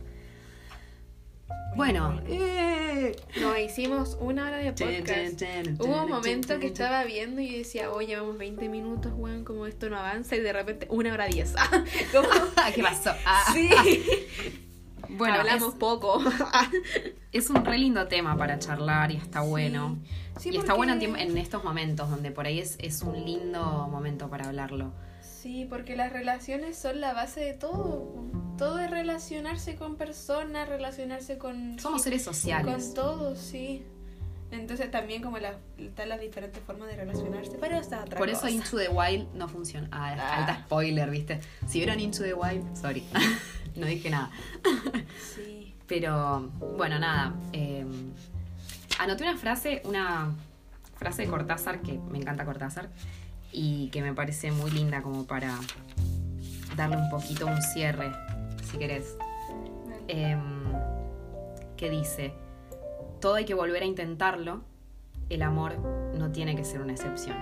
Bueno. eh. Nos hicimos una hora de podcast. Hubo un momento que estaba viendo y decía, oye, llevamos 20 minutos, weón, como esto no avanza, y de repente una hora 10. como, ¿Qué pasó? Ah. sí, Bueno, hablamos es, poco. es un re lindo tema para charlar y está bueno. Sí, y está bueno en, en estos momentos donde por ahí es, es un lindo momento para hablarlo. Sí, porque las relaciones son la base de todo. Todo es relacionarse con personas, relacionarse con... Somos seres sociales. Con todo, sí. Entonces también como la, están las diferentes formas de relacionarse, pero está otra Por eso cosa. Into the Wild no funciona. Ah, Ah. alta spoiler, ¿viste? Si vieron Into the Wild, sorry. no dije nada. Sí. Pero, bueno, nada. eh, anoté una frase, una frase de Cortázar, que me encanta Cortázar, y que me parece muy linda como para darle un poquito un cierre, si querés. Em, que dice, todo hay que volver a intentarlo, el amor no tiene que ser una excepción.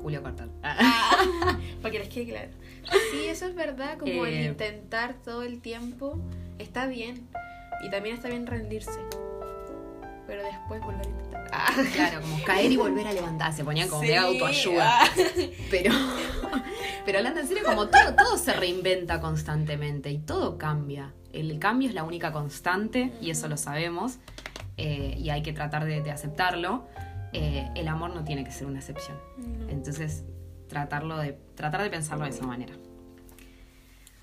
Julio Cortázar. Para que les quede claro. Sí, eso es verdad, como el Eh. intentar todo el tiempo está bien. Y también está bien rendirse. Pero después volver a intentar. Ah. Claro, como caer y volver a levantarse, se ponían como Sí, mega autoayuda. ah. Pero, pero hablando en serio, como todo, todo se reinventa constantemente y todo cambia. El cambio es la única constante y eso lo sabemos eh, y hay que tratar de, de aceptarlo. Eh, el amor no tiene que ser una excepción. No. Entonces, tratarlo de, tratar de pensarlo de esa manera.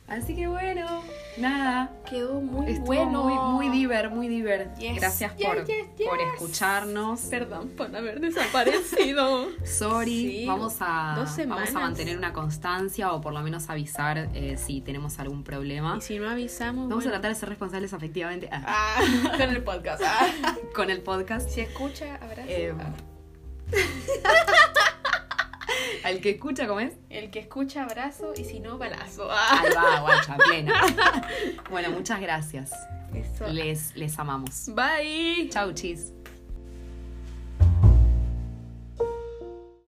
Así que bueno, nada. Quedó muy Estuvo bueno. muy, muy diver, muy diver. Yes, Gracias yes, por, yes, por escucharnos. Perdón por haber desaparecido. Sorry, Sí, vamos, a, vamos a mantener una constancia o por lo menos avisar eh, si tenemos algún problema. y si no avisamos. Vamos a tratar de ser responsables afectivamente ah, Ah, con el podcast. Ah. con el podcast. Si escucha, abrazo. Eh. Al que escucha, ¿cómo es? El que escucha, abrazo. Y si no, balazo. Ah. Ahí va, guacha, plena. Bueno, muchas gracias. Eso. Les, les amamos. Bye. Chau, chis.